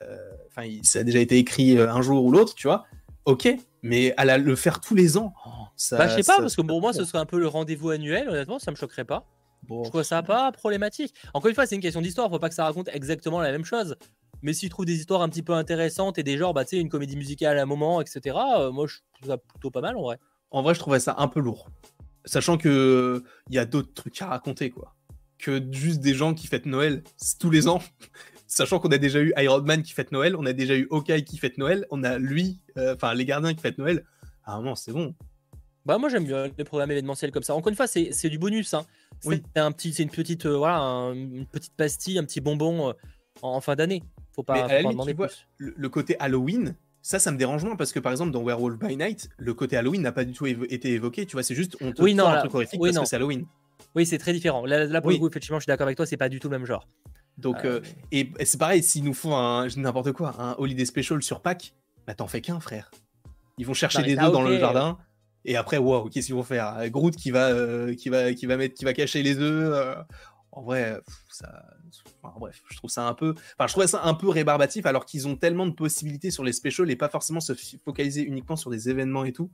euh, ça a déjà été écrit un jour ou l'autre, tu vois. Ok, mais à le faire tous les ans, oh, ça. Bah, je sais pas parce que pour moi ce serait un peu le rendez-vous annuel. Honnêtement ça me choquerait pas. Je trouve ça pas problématique. Encore une fois, c'est une question d'histoire. Faut pas que ça raconte exactement la même chose. Mais s'il trouve des histoires un petit peu intéressantes et des genres, bah, tu sais, une comédie musicale à un moment, etc., euh, moi, je trouve ça plutôt pas mal en vrai. En vrai, je trouvais ça un peu lourd. Sachant que il y a d'autres trucs à raconter, quoi. Que juste des gens qui fêtent Noël tous les ans. *laughs* Sachant qu'on a déjà eu Iron Man qui fête Noël, on a déjà eu Hawkeye qui fête Noël, on a lui, euh, enfin les gardiens qui fêtent Noël. À un moment, c'est bon. Bah moi j'aime bien les programmes événementiels comme ça. Encore une fois, c'est du bonus. Hein. C'est un petit, c'est une petite, euh, voilà, une petite pastille, un petit bonbon euh, en, fin d'année. Faut pas, faut pas demander plus. Le, côté Halloween, ça, ça me dérange moins parce que par exemple dans Werewolf by Night, le côté Halloween n'a pas du tout été évoqué. Tu vois, c'est juste on te oui, non, un truc horrifique parce que c'est Halloween. Oui, c'est très différent. Là, pour le coup, effectivement, je suis d'accord avec toi, c'est pas du tout le même genre. Donc, euh, et, c'est pareil, s'ils nous font un n'importe quoi, un Holiday Special sur Pâques, bah t'en fais qu'un, frère. Ils vont chercher des œufs dans le jardin. Et après, wow, qu'est-ce qu'ils vont faire? Groot qui va, euh, qui va, qui va mettre, qui va cacher les œufs. Euh, en vrai, ça, bref, je trouve ça un peu, enfin, je trouvais ça un peu rébarbatif, alors qu'ils ont tellement de possibilités sur les specials et pas forcément se focaliser uniquement sur des événements et tout.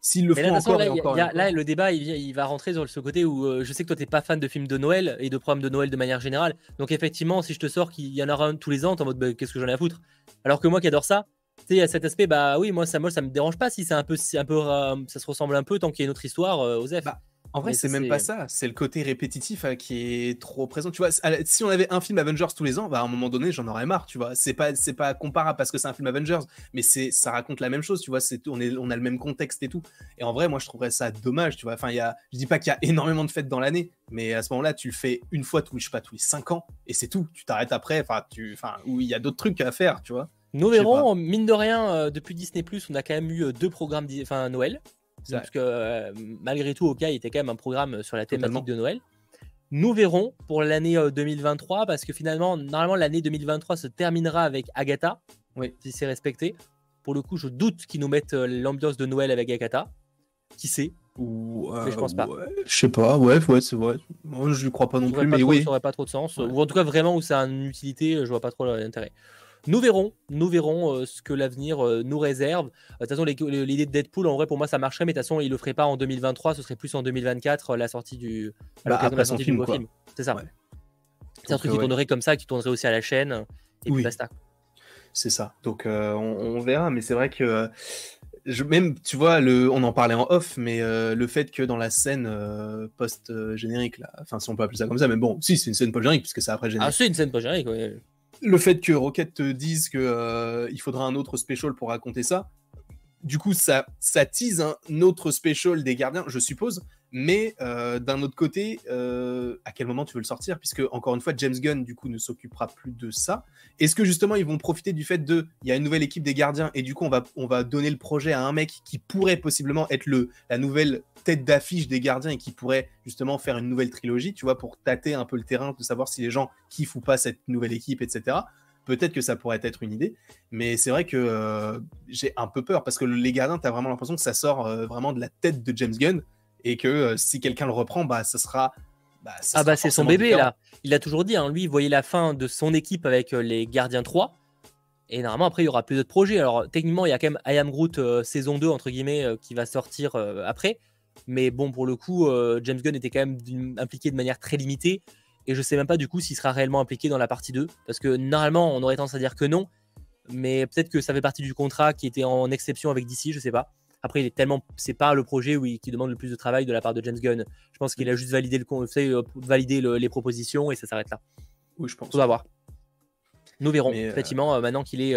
S'ils le font encore, là, et encore, là, le débat, il, va rentrer sur ce côté où euh, je sais que toi, t'es pas fan de films de Noël et de programmes de Noël de manière générale. Donc effectivement, si je te sors qu'il y en aura un tous les ans, t'es en mode bah, qu'est-ce que j'en ai à foutre? Alors que moi qui adore ça, tu sais, à cet aspect, bah oui, moi ça, moi, ça me dérange pas si c'est un peu, un peu, euh, ça se ressemble un peu tant qu'il y a une autre histoire, aux euh, F. Bah, en vrai, c'est même pas ça. C'est le côté répétitif hein, qui est trop présent. Tu vois, si on avait un film Avengers tous les ans, bah, à un moment donné, j'en aurais marre. Tu vois, c'est pas, c'est pas comparable parce que c'est un film Avengers, mais c'est, ça raconte la même chose. Tu vois, c'est, on est, on a le même contexte et tout. Et en vrai, moi, je trouverais ça dommage. Tu vois, enfin, il y a, je dis pas qu'il y a énormément de fêtes dans l'année, mais à ce moment-là, tu le fais une fois tous, je sais pas, tous les cinq ans, et c'est tout. Tu t'arrêtes après. Enfin, tu, enfin, où il y a d'autres trucs à faire. Tu vois. Nous verrons, mine de rien, euh, depuis Disney, on a quand même eu euh, deux programmes enfin, Noël. Parce que euh, malgré tout, OK, il était quand même un programme sur la thématique de Noël. Nous verrons pour l'année 2023, parce que finalement, normalement, l'année 2023 se terminera avec Agatha, oui. si c'est respecté. Pour le coup, je doute qu'ils nous mettent l'ambiance de Noël avec Agatha. Qui sait? Ou, mais je pense pas. je sais pas, ouais, ouais c'est vrai. Moi, je ne crois pas non plus, mais oui. Ça n'aurait pas trop de sens. Ou en tout cas, vraiment, où ça a une utilité, je vois pas trop l'intérêt. Nous verrons, nous verrons euh, ce que l'avenir euh, nous réserve. Euh, de toute façon, l'idée de Deadpool, en vrai, pour moi, ça marcherait, mais de toute façon, il le ferait pas en 2023, ce serait plus en 2024, la sortie du, bah, après son film, film. C'est ça. C'est un truc qui tournerait comme ça, qui tournerait aussi à la chaîne, et puis basta. C'est ça. Donc, on, verra, mais c'est vrai que. Je, même, tu vois, le, on en parlait en off, mais le fait que dans la scène post-générique, là, enfin, si on peut appeler ça comme ça, mais bon, si, c'est une scène post-générique, puisque c'est après générique. Ah, c'est une scène post-générique, oui le fait que Rocket te dise qu'il euh, faudra un autre special pour raconter ça, du coup, ça, ça tease un autre special des gardiens, je suppose. Mais euh, d'un autre côté, euh, à quel moment tu veux le sortir? Puisque, encore une fois, James Gunn, du coup, ne s'occupera plus de ça. Est-ce que justement, ils vont profiter du fait de. Il y a une nouvelle équipe des gardiens, et du coup, on va, on va donner le projet à un mec qui pourrait possiblement être le, la nouvelle tête d'affiche des gardiens et qui pourrait justement faire une nouvelle trilogie, tu vois, pour tâter un peu le terrain, de savoir si les gens kiffent ou pas cette nouvelle équipe, etc. Peut-être que ça pourrait être une idée, mais c'est vrai que euh, j'ai un peu peur parce que les gardiens, tu as vraiment l'impression que ça sort vraiment de la tête de James Gunn et que euh, si quelqu'un le reprend, bah, ça sera. Bah, ah, bah, c'est son bébé, là. Il a toujours dit, hein, lui, il voyait la fin de son équipe avec euh, les Gardiens 3. Et normalement, après, il y aura plus d'autres projets. Alors, techniquement, il y a quand même I Am Groot euh, saison 2, entre guillemets, qui va sortir après. Mais bon, pour le coup, James Gunn était quand même impliqué de manière très limitée. Et je sais même pas du coup s'il sera réellement impliqué dans la partie 2. Parce que normalement, on aurait tendance à dire que non. Mais peut-être que ça fait partie du contrat qui était en exception avec DC, je sais pas. Après, il est tellement, c'est pas le projet où qui demande le plus de travail de la part de James Gunn. Je pense qu'il a juste validé le, euh, valider les propositions et ça s'arrête là. Oui, je pense. On va voir. Nous verrons. Euh, Effectivement, maintenant qu'il est,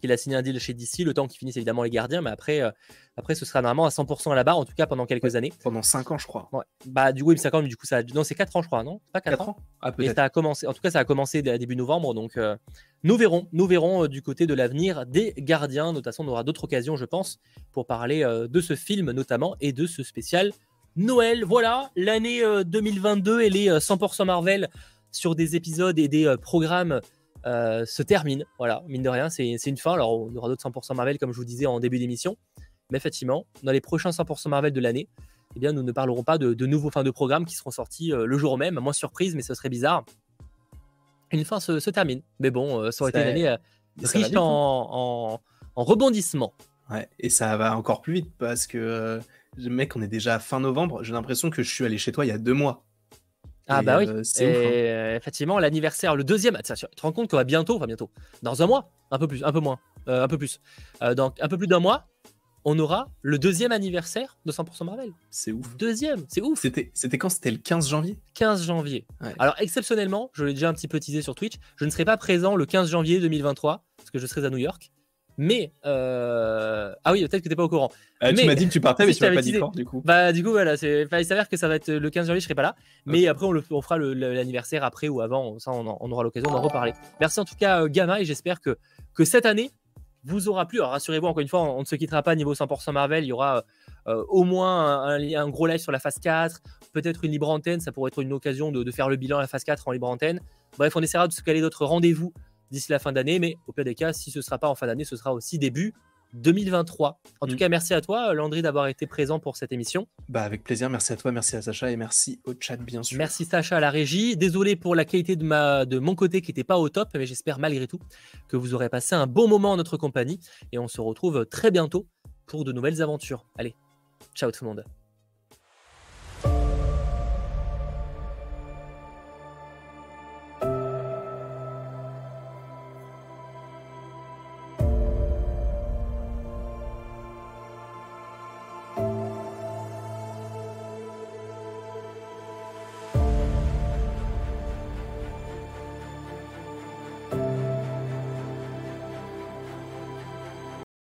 qu'il a signé un deal chez DC, le temps qu'il finisse évidemment les gardiens, mais après, euh, après ce sera normalement à 100% à la barre, en tout cas pendant quelques années. Pendant 5 ans, je crois. Bah, du coup, 5 ans, mais du coup, ça non, c'est 4 ans, je crois, non? Pas 4, ans, ah, Mais ça a commencé, en tout cas, ça a commencé début novembre, donc euh, nous verrons, nous verrons euh, du côté de l'avenir des gardiens. De toute façon, on aura d'autres occasions, je pense, pour parler de ce film notamment et de ce spécial Noël. Voilà, l'année 2022 et les 100% Marvel sur des épisodes et des programmes euh, se termine. Voilà, mine de rien, c'est une fin. Alors, on aura d'autres 100% Marvel, comme je vous disais en début d'émission. Mais effectivement, dans les prochains 100% Marvel de l'année, eh bien, nous ne parlerons pas de, nouveaux fins de programme qui seront sortis euh, le jour même. Moins surprise, mais ce serait bizarre. Une fin se, termine. Mais bon, euh, ça aurait été une année riche hein. en, rebondissement. Ouais, et ça va encore plus vite parce que, mec, on est déjà à fin novembre. J'ai l'impression que je suis allé chez toi il y a deux mois. Ah bah oui, euh, c'est hein. euh, effectivement l'anniversaire, le deuxième. Tu te rends compte qu'on va bientôt, enfin bientôt, dans un mois, un peu plus, un peu moins, euh, un peu plus, dans un peu plus d'un mois, on aura le deuxième anniversaire de 100% Marvel. C'est ouf. Deuxième, c'est ouf. C'était, c'était quand? C'était le 15 janvier? 15 janvier. Alors exceptionnellement, je l'ai déjà un petit peu teasé sur Twitch, je ne serai pas présent le 15 janvier 2023 parce que je serai à New York. Mais euh... ah oui, peut-être que t'es pas au courant. Euh, mais... Tu m'as dit que tu partais, mais tu m'as pas dit quand, du coup. Bah du coup voilà, il s'avère que ça va être le 15 janvier, je serai pas là. Mais après on, le... on fera l'anniversaire après ou avant, ça on, aura l'occasion d'en reparler. Merci en tout cas euh, Gamma et j'espère que que cette année vous aura plu. Alors rassurez-vous encore une fois, on ne se quittera pas niveau 100% Marvel. Il y aura euh, au moins un, gros live sur la phase 4, peut-être une libre antenne. Ça pourrait être une occasion de, de faire le bilan à la phase 4 en libre antenne. Bref, on essaiera de se caler d'autres rendez-vous d'ici la fin d'année. Mais au pire des cas, si ce ne sera pas en fin d'année, ce sera aussi début 2023. En tout mm. cas, merci à toi, Landry, d'avoir été présent pour cette émission. Bah, avec plaisir. Merci à toi, merci à Sacha et merci au chat, bien sûr. Merci Sacha à la régie. Désolé pour la qualité de, ma, de mon côté qui n'était pas au top, mais j'espère malgré tout que vous aurez passé un bon moment en notre compagnie. Et on se retrouve très bientôt pour de nouvelles aventures. Allez, ciao tout le monde.